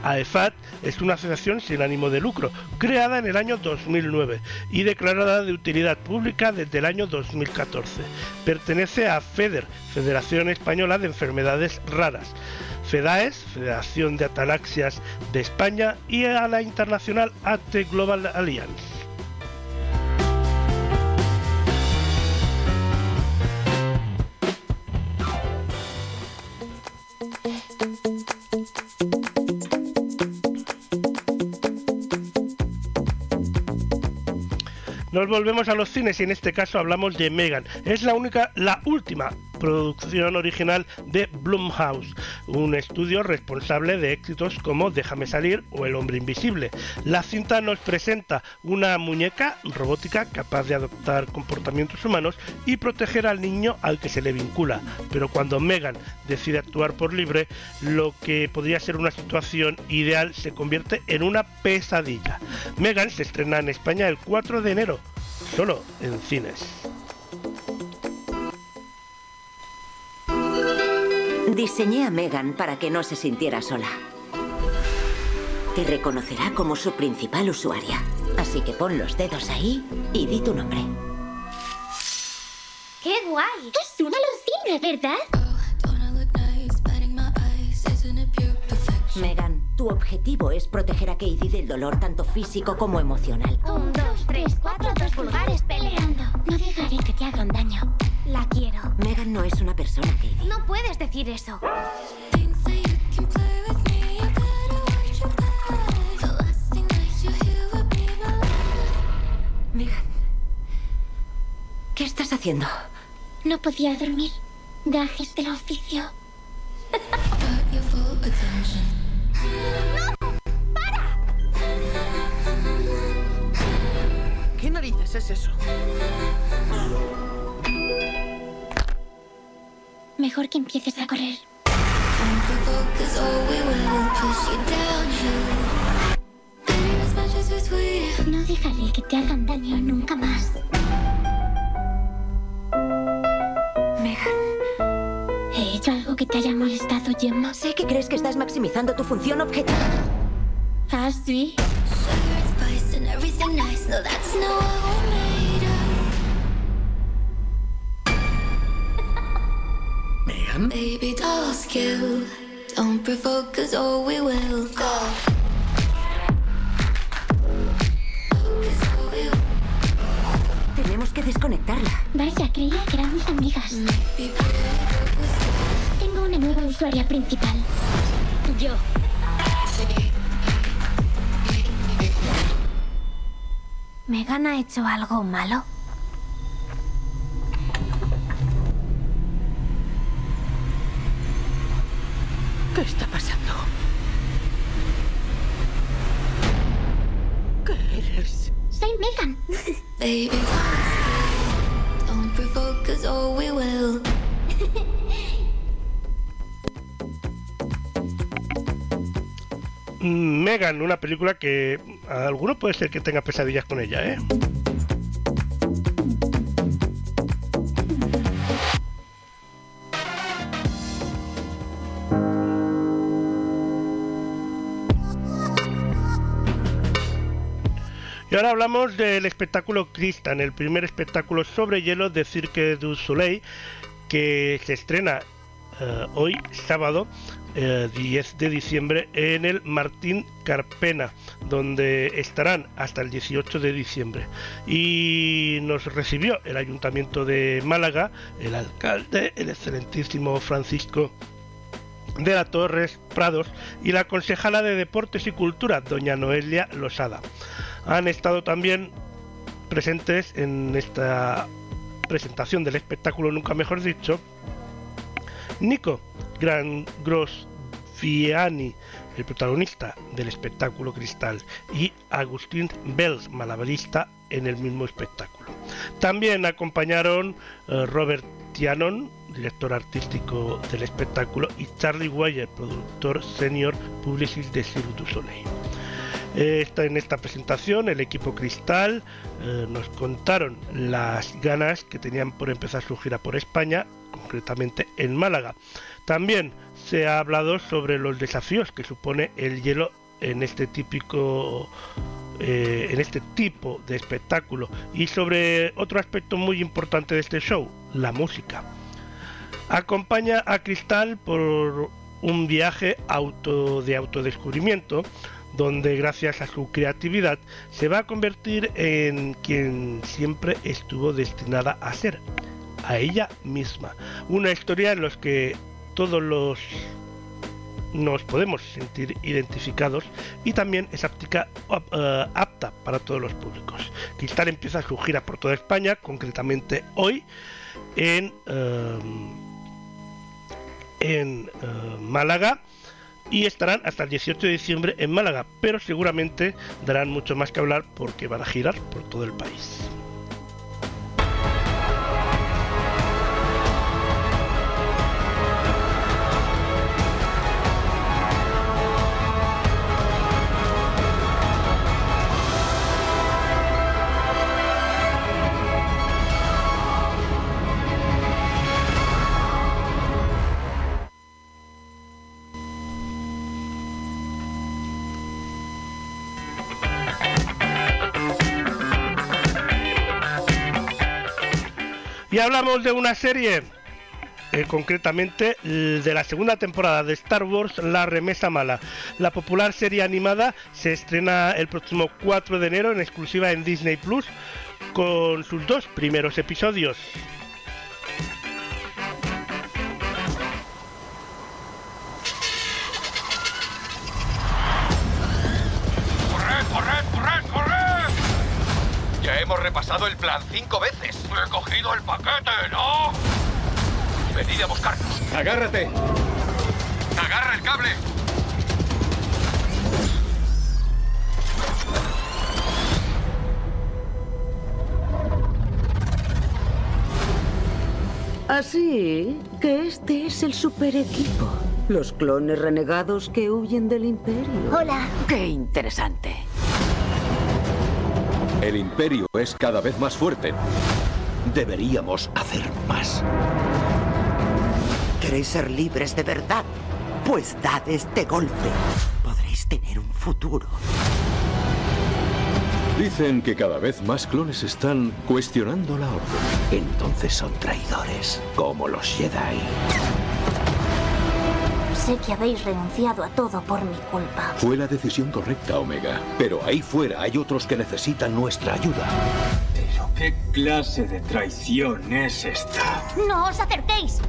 S1: AEFAT es una asociación sin ánimo de lucro, creada en el año 2009 y declarada de utilidad pública desde el año 2014. Pertenece a FEDER, Federación Española de Enfermedades Raras, FEDAES, Federación de Atalaxias de España, y a la internacional AT Global Alliance. Nos volvemos a los cines y en este caso hablamos de Megan. Es la única, la última producción original de Blumhouse, un estudio responsable de éxitos como Déjame salir o El hombre invisible. La cinta nos presenta una muñeca robótica capaz de adoptar comportamientos humanos y proteger al niño al que se le vincula. Pero cuando Megan decide actuar por libre, lo que podría ser una situación ideal se convierte en una pesadilla. Megan se estrena en España el 4 de enero, solo en cines.
S29: Diseñé a Megan para que no se sintiera sola. Te reconocerá como su principal usuaria. Así que pon los dedos ahí y di tu nombre.
S18: ¡Qué guay! Es una alucina, ¿verdad?
S29: Megan, tu objetivo es proteger a Katie del dolor tanto físico como emocional.
S18: Un, dos, tres, cuatro, dos vulgares peleando. No dejaré que te hagan daño. La quiero.
S29: Megan no es una persona, Katie.
S18: No puedes decir eso.
S29: Megan, ¿qué estás haciendo?
S18: No podía dormir. Gajes del oficio.
S6: ¿Qué narices es eso?
S18: Mejor que empieces a correr. No dejaré que te hagan daño nunca más.
S29: Megan.
S18: ¿He hecho algo que te haya molestado, Gemma?
S29: Sé que crees que estás maximizando tu función objetiva.
S18: ¿Ah, sí?
S16: Baby doll's cute. Don't provoke us or we will go.
S29: Tenemos que desconectarla.
S18: Vaya, creía que éramos amigas. Tengo una nueva usuaria principal. Yo. ¿Megan ha hecho algo malo?
S6: ¿Qué está pasando? ¿Qué eres?
S18: Soy Megan.
S16: Baby don't provoke us or we will.
S1: Megan, una película que a alguno puede ser que tenga pesadillas con ella, ¿eh? Y ahora hablamos del espectáculo Cristan, el primer espectáculo sobre hielo de Cirque du Soleil que se estrena eh, hoy sábado eh, 10 de diciembre en el Martín Carpena, donde estarán hasta el 18 de diciembre. Y nos recibió el Ayuntamiento de Málaga, el alcalde, el excelentísimo Francisco de la Torres Prados y la concejala de Deportes y Cultura, doña Noelia Losada. Han estado también presentes en esta presentación del espectáculo, nunca mejor dicho, Nico Gran Grosfiani, el protagonista del espectáculo Cristal, y Agustín Bells, malabarista en el mismo espectáculo. También acompañaron eh, Robert Tianon, director artístico del espectáculo, y Charlie Wire, productor senior publicist de Cirque du Soleil. Eh, en esta presentación el equipo Cristal eh, nos contaron las ganas que tenían por empezar su gira por España, concretamente en Málaga. También se ha hablado sobre los desafíos que supone el hielo en este típico eh, en este tipo de espectáculo y sobre otro aspecto muy importante de este show, la música. Acompaña a Cristal por un viaje auto de autodescubrimiento donde gracias a su creatividad se va a convertir en quien siempre estuvo destinada a ser, a ella misma. Una historia en la que todos los nos podemos sentir identificados y también es aptica- ap- eh, apta para todos los públicos. Cristal empieza su gira por toda España, concretamente hoy en, eh, en eh, Málaga y estarán hasta el 18 de diciembre en Málaga, pero seguramente darán mucho más que hablar porque van a girar por todo el país. Hablamos de una serie, eh, concretamente de la segunda temporada de Star Wars La Remesa Mala. La popular serie animada se estrena el próximo 4 de enero en exclusiva en Disney Plus con sus dos primeros episodios.
S30: El plan cinco veces. He cogido el paquete, ¿no? Venid a buscarnos.
S31: Agárrate.
S30: ¡Agarra el cable!
S29: Así que este es el super equipo. Los clones renegados que huyen del imperio.
S26: Hola.
S29: Qué interesante.
S32: El imperio es cada vez más fuerte. Deberíamos hacer más.
S6: ¿Queréis ser libres de verdad? Pues dad este golpe. Podréis tener un futuro.
S32: Dicen que cada vez más clones están cuestionando la orden. Entonces son traidores, como los Jedi.
S26: Sé que habéis renunciado a todo por mi culpa.
S32: Fue la decisión correcta, Omega. Pero ahí fuera hay otros que necesitan nuestra ayuda.
S31: ¿Pero qué clase de traición es esta?
S26: ¡No os acerquéis!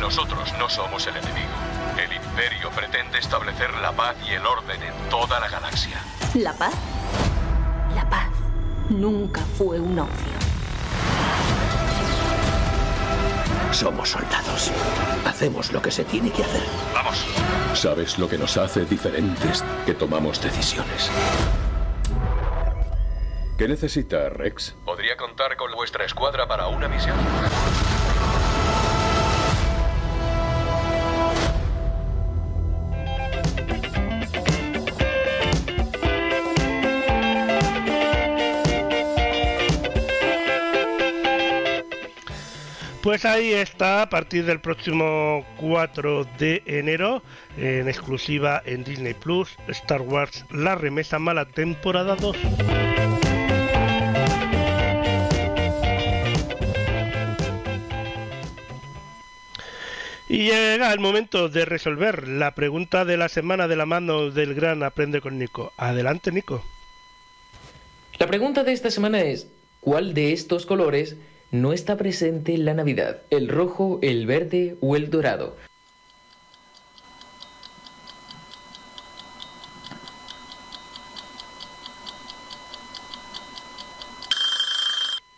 S30: Nosotros no somos el enemigo. El imperio pretende establecer la paz y el orden en toda la galaxia.
S26: ¿La paz? La paz nunca fue una opción.
S32: Somos soldados. Hacemos lo que se tiene que hacer.
S30: Vamos.
S32: ¿Sabes lo que nos hace diferentes? Que tomamos decisiones. ¿Qué necesita, Rex?
S30: ¿Podría contar con vuestra escuadra para una misión?
S1: Pues ahí está, a partir del próximo 4 de enero, en exclusiva en Disney Plus, Star Wars La Remesa Mala, temporada 2. Y llega el momento de resolver la pregunta de la semana de la mano del gran Aprende con Nico. Adelante, Nico.
S25: La pregunta de esta semana es, ¿cuál de estos colores no está presente en la Navidad? ¿El rojo, el verde o el dorado?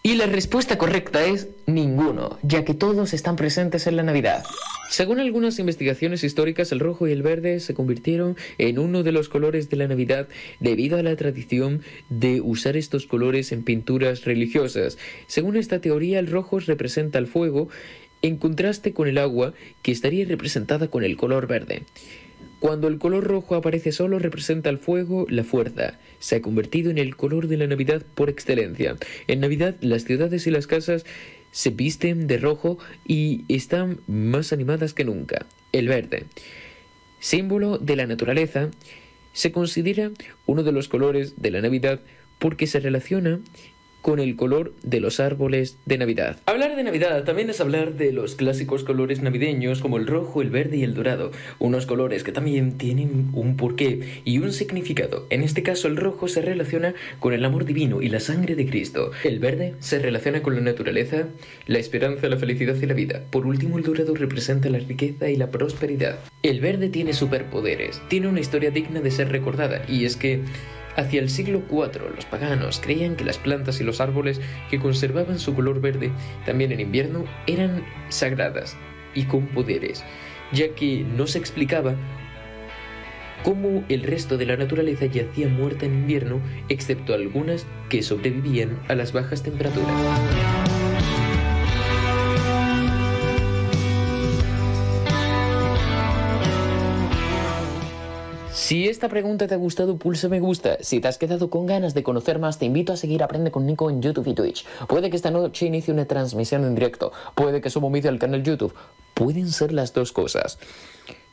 S25: Y la respuesta correcta es ninguno, ya que todos están presentes en la Navidad. Según algunas investigaciones históricas, el rojo y el verde se convirtieron en uno de los colores de la Navidad debido a la tradición de usar estos colores en pinturas religiosas. Según esta teoría, el rojo representa el fuego en contraste con el agua que estaría representada con el color verde. Cuando el color rojo aparece solo representa el fuego, la fuerza. Se ha convertido en el color de la Navidad por excelencia. En Navidad las ciudades y las casas se visten de rojo y están más animadas que nunca. El verde, símbolo de la naturaleza, se considera uno de los colores de la Navidad porque se relaciona con el color de los árboles de Navidad. Hablar de Navidad también es hablar de los clásicos colores navideños como el rojo, el verde y el dorado, unos colores que también tienen un porqué y un significado. En este caso el rojo se relaciona con el amor divino y la sangre de Cristo. El verde se relaciona con la naturaleza, la esperanza, la felicidad y la vida. Por último el dorado representa la riqueza y la prosperidad. El verde tiene superpoderes, tiene una historia digna de ser recordada y es que Hacia el siglo IV, los paganos creían que las plantas y los árboles que conservaban su color verde también en invierno eran sagradas y con poderes, ya que no se explicaba cómo el resto de la naturaleza yacía muerta en invierno, excepto algunas que sobrevivían a las bajas temperaturas. Si esta pregunta te ha gustado, pulsa me gusta. Si te has quedado con ganas de conocer más, te invito a seguir Aprende con Nico en YouTube y Twitch. Puede que esta noche inicie una transmisión en directo. Puede que suba un vídeo al canal YouTube. Pueden ser las dos cosas.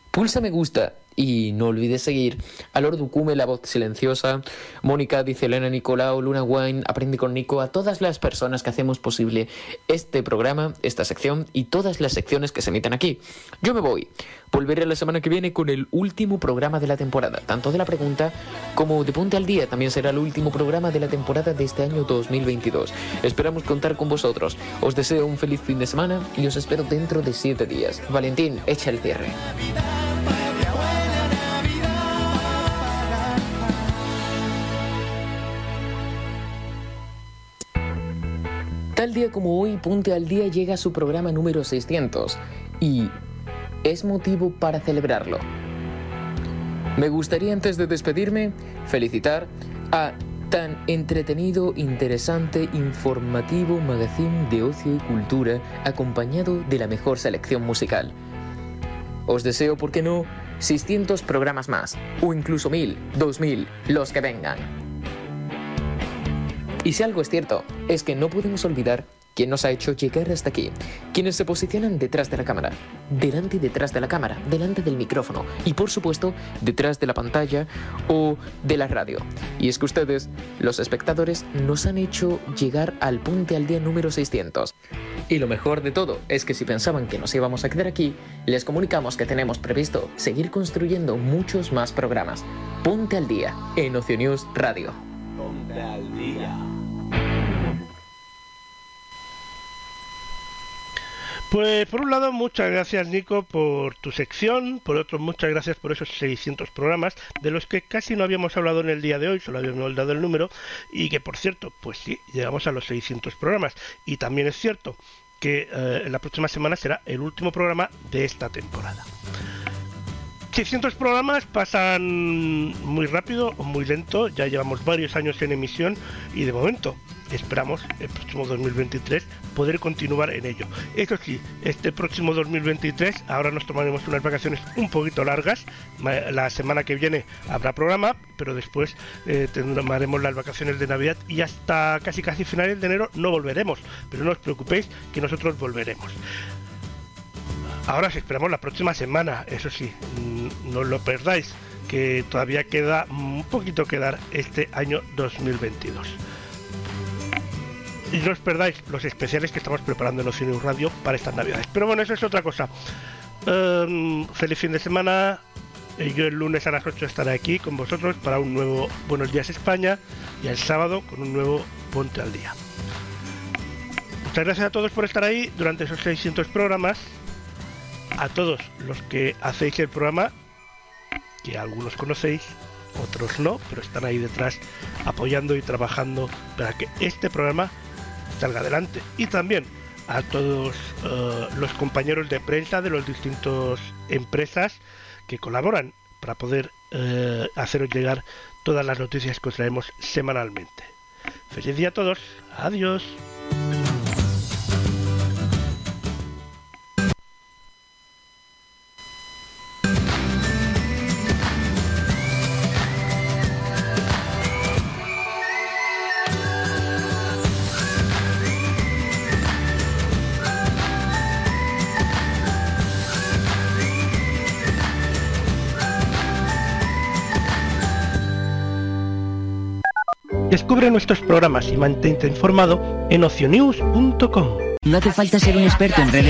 S25: Pulsa me gusta y no olvides seguir a Lord Ducume, la voz silenciosa, Mónica, dice Elena Nicolau, Luna Wine, Aprende con Nico, a todas las personas que hacemos posible este programa, esta sección y todas las secciones que se emiten aquí. Yo me voy. Volveré la semana que viene con el último programa de la temporada, tanto de la pregunta como de Ponte al Día. También será el último programa de la temporada de este año 2022. Esperamos contar con vosotros. Os deseo un feliz fin de semana y os espero dentro de siete días. Valentín, echa el cierre. Tal día como hoy, Ponte al Día llega a su programa número 600 y es motivo para celebrarlo. Me gustaría antes de despedirme felicitar a tan entretenido, interesante, informativo magazine de ocio y cultura acompañado de la mejor selección musical. Os deseo, ¿por qué no?, 600 programas más, o incluso 1000, 2000, los que vengan. Y si algo es cierto, es que no podemos olvidar quién nos ha hecho llegar hasta aquí, quienes se posicionan detrás de la cámara, delante y detrás de la cámara, delante del micrófono y por supuesto detrás de la pantalla o de la radio. Y es que ustedes, los espectadores, nos han hecho llegar al punte al día número 600. Y lo mejor de todo es que si pensaban que nos íbamos a quedar aquí, les comunicamos que tenemos previsto seguir construyendo muchos más programas. Ponte al día en Ocio News Radio.
S31: Ponte al día.
S1: Pues por un lado, muchas gracias Nico por tu sección, por otro, muchas gracias por esos 600 programas, de los que casi no habíamos hablado en el día de hoy, solo habíamos dado el número, y que por cierto, pues sí, llegamos a los 600 programas. Y también es cierto que eh, la próxima semana será el último programa de esta temporada. 600 programas pasan muy rápido o muy lento, ya llevamos varios años en emisión y de momento esperamos el próximo 2023 poder continuar en ello. Eso sí, este próximo 2023 ahora nos tomaremos unas vacaciones un poquito largas. La semana que viene habrá programa, pero después eh, tomaremos las vacaciones de Navidad y hasta casi casi finales de enero no volveremos. Pero no os preocupéis que nosotros volveremos. Ahora os esperamos la próxima semana, eso sí, mm, no lo perdáis, que todavía queda un poquito que dar este año 2022. Y no os perdáis los especiales que estamos preparando en Oceanus Radio para estas navidades. Pero bueno, eso es otra cosa. Em, feliz fin de semana. Eh, Yo el lunes a las 8 estaré aquí con vosotros para un nuevo Buenos Días España y el sábado con un nuevo Ponte al Día. Muchas gracias a todos por estar ahí durante esos 600 programas. A todos los que hacéis el programa, que algunos conocéis, otros no, pero están ahí detrás apoyando y trabajando para que este programa salga adelante. Y también a todos eh, los compañeros de prensa de las distintas empresas que colaboran para poder eh, haceros llegar todas las noticias que os traemos semanalmente. Feliz día a todos. Adiós. Descubre nuestros programas y mantente informado en ocionews.com.
S33: No hace falta ser un experto en redes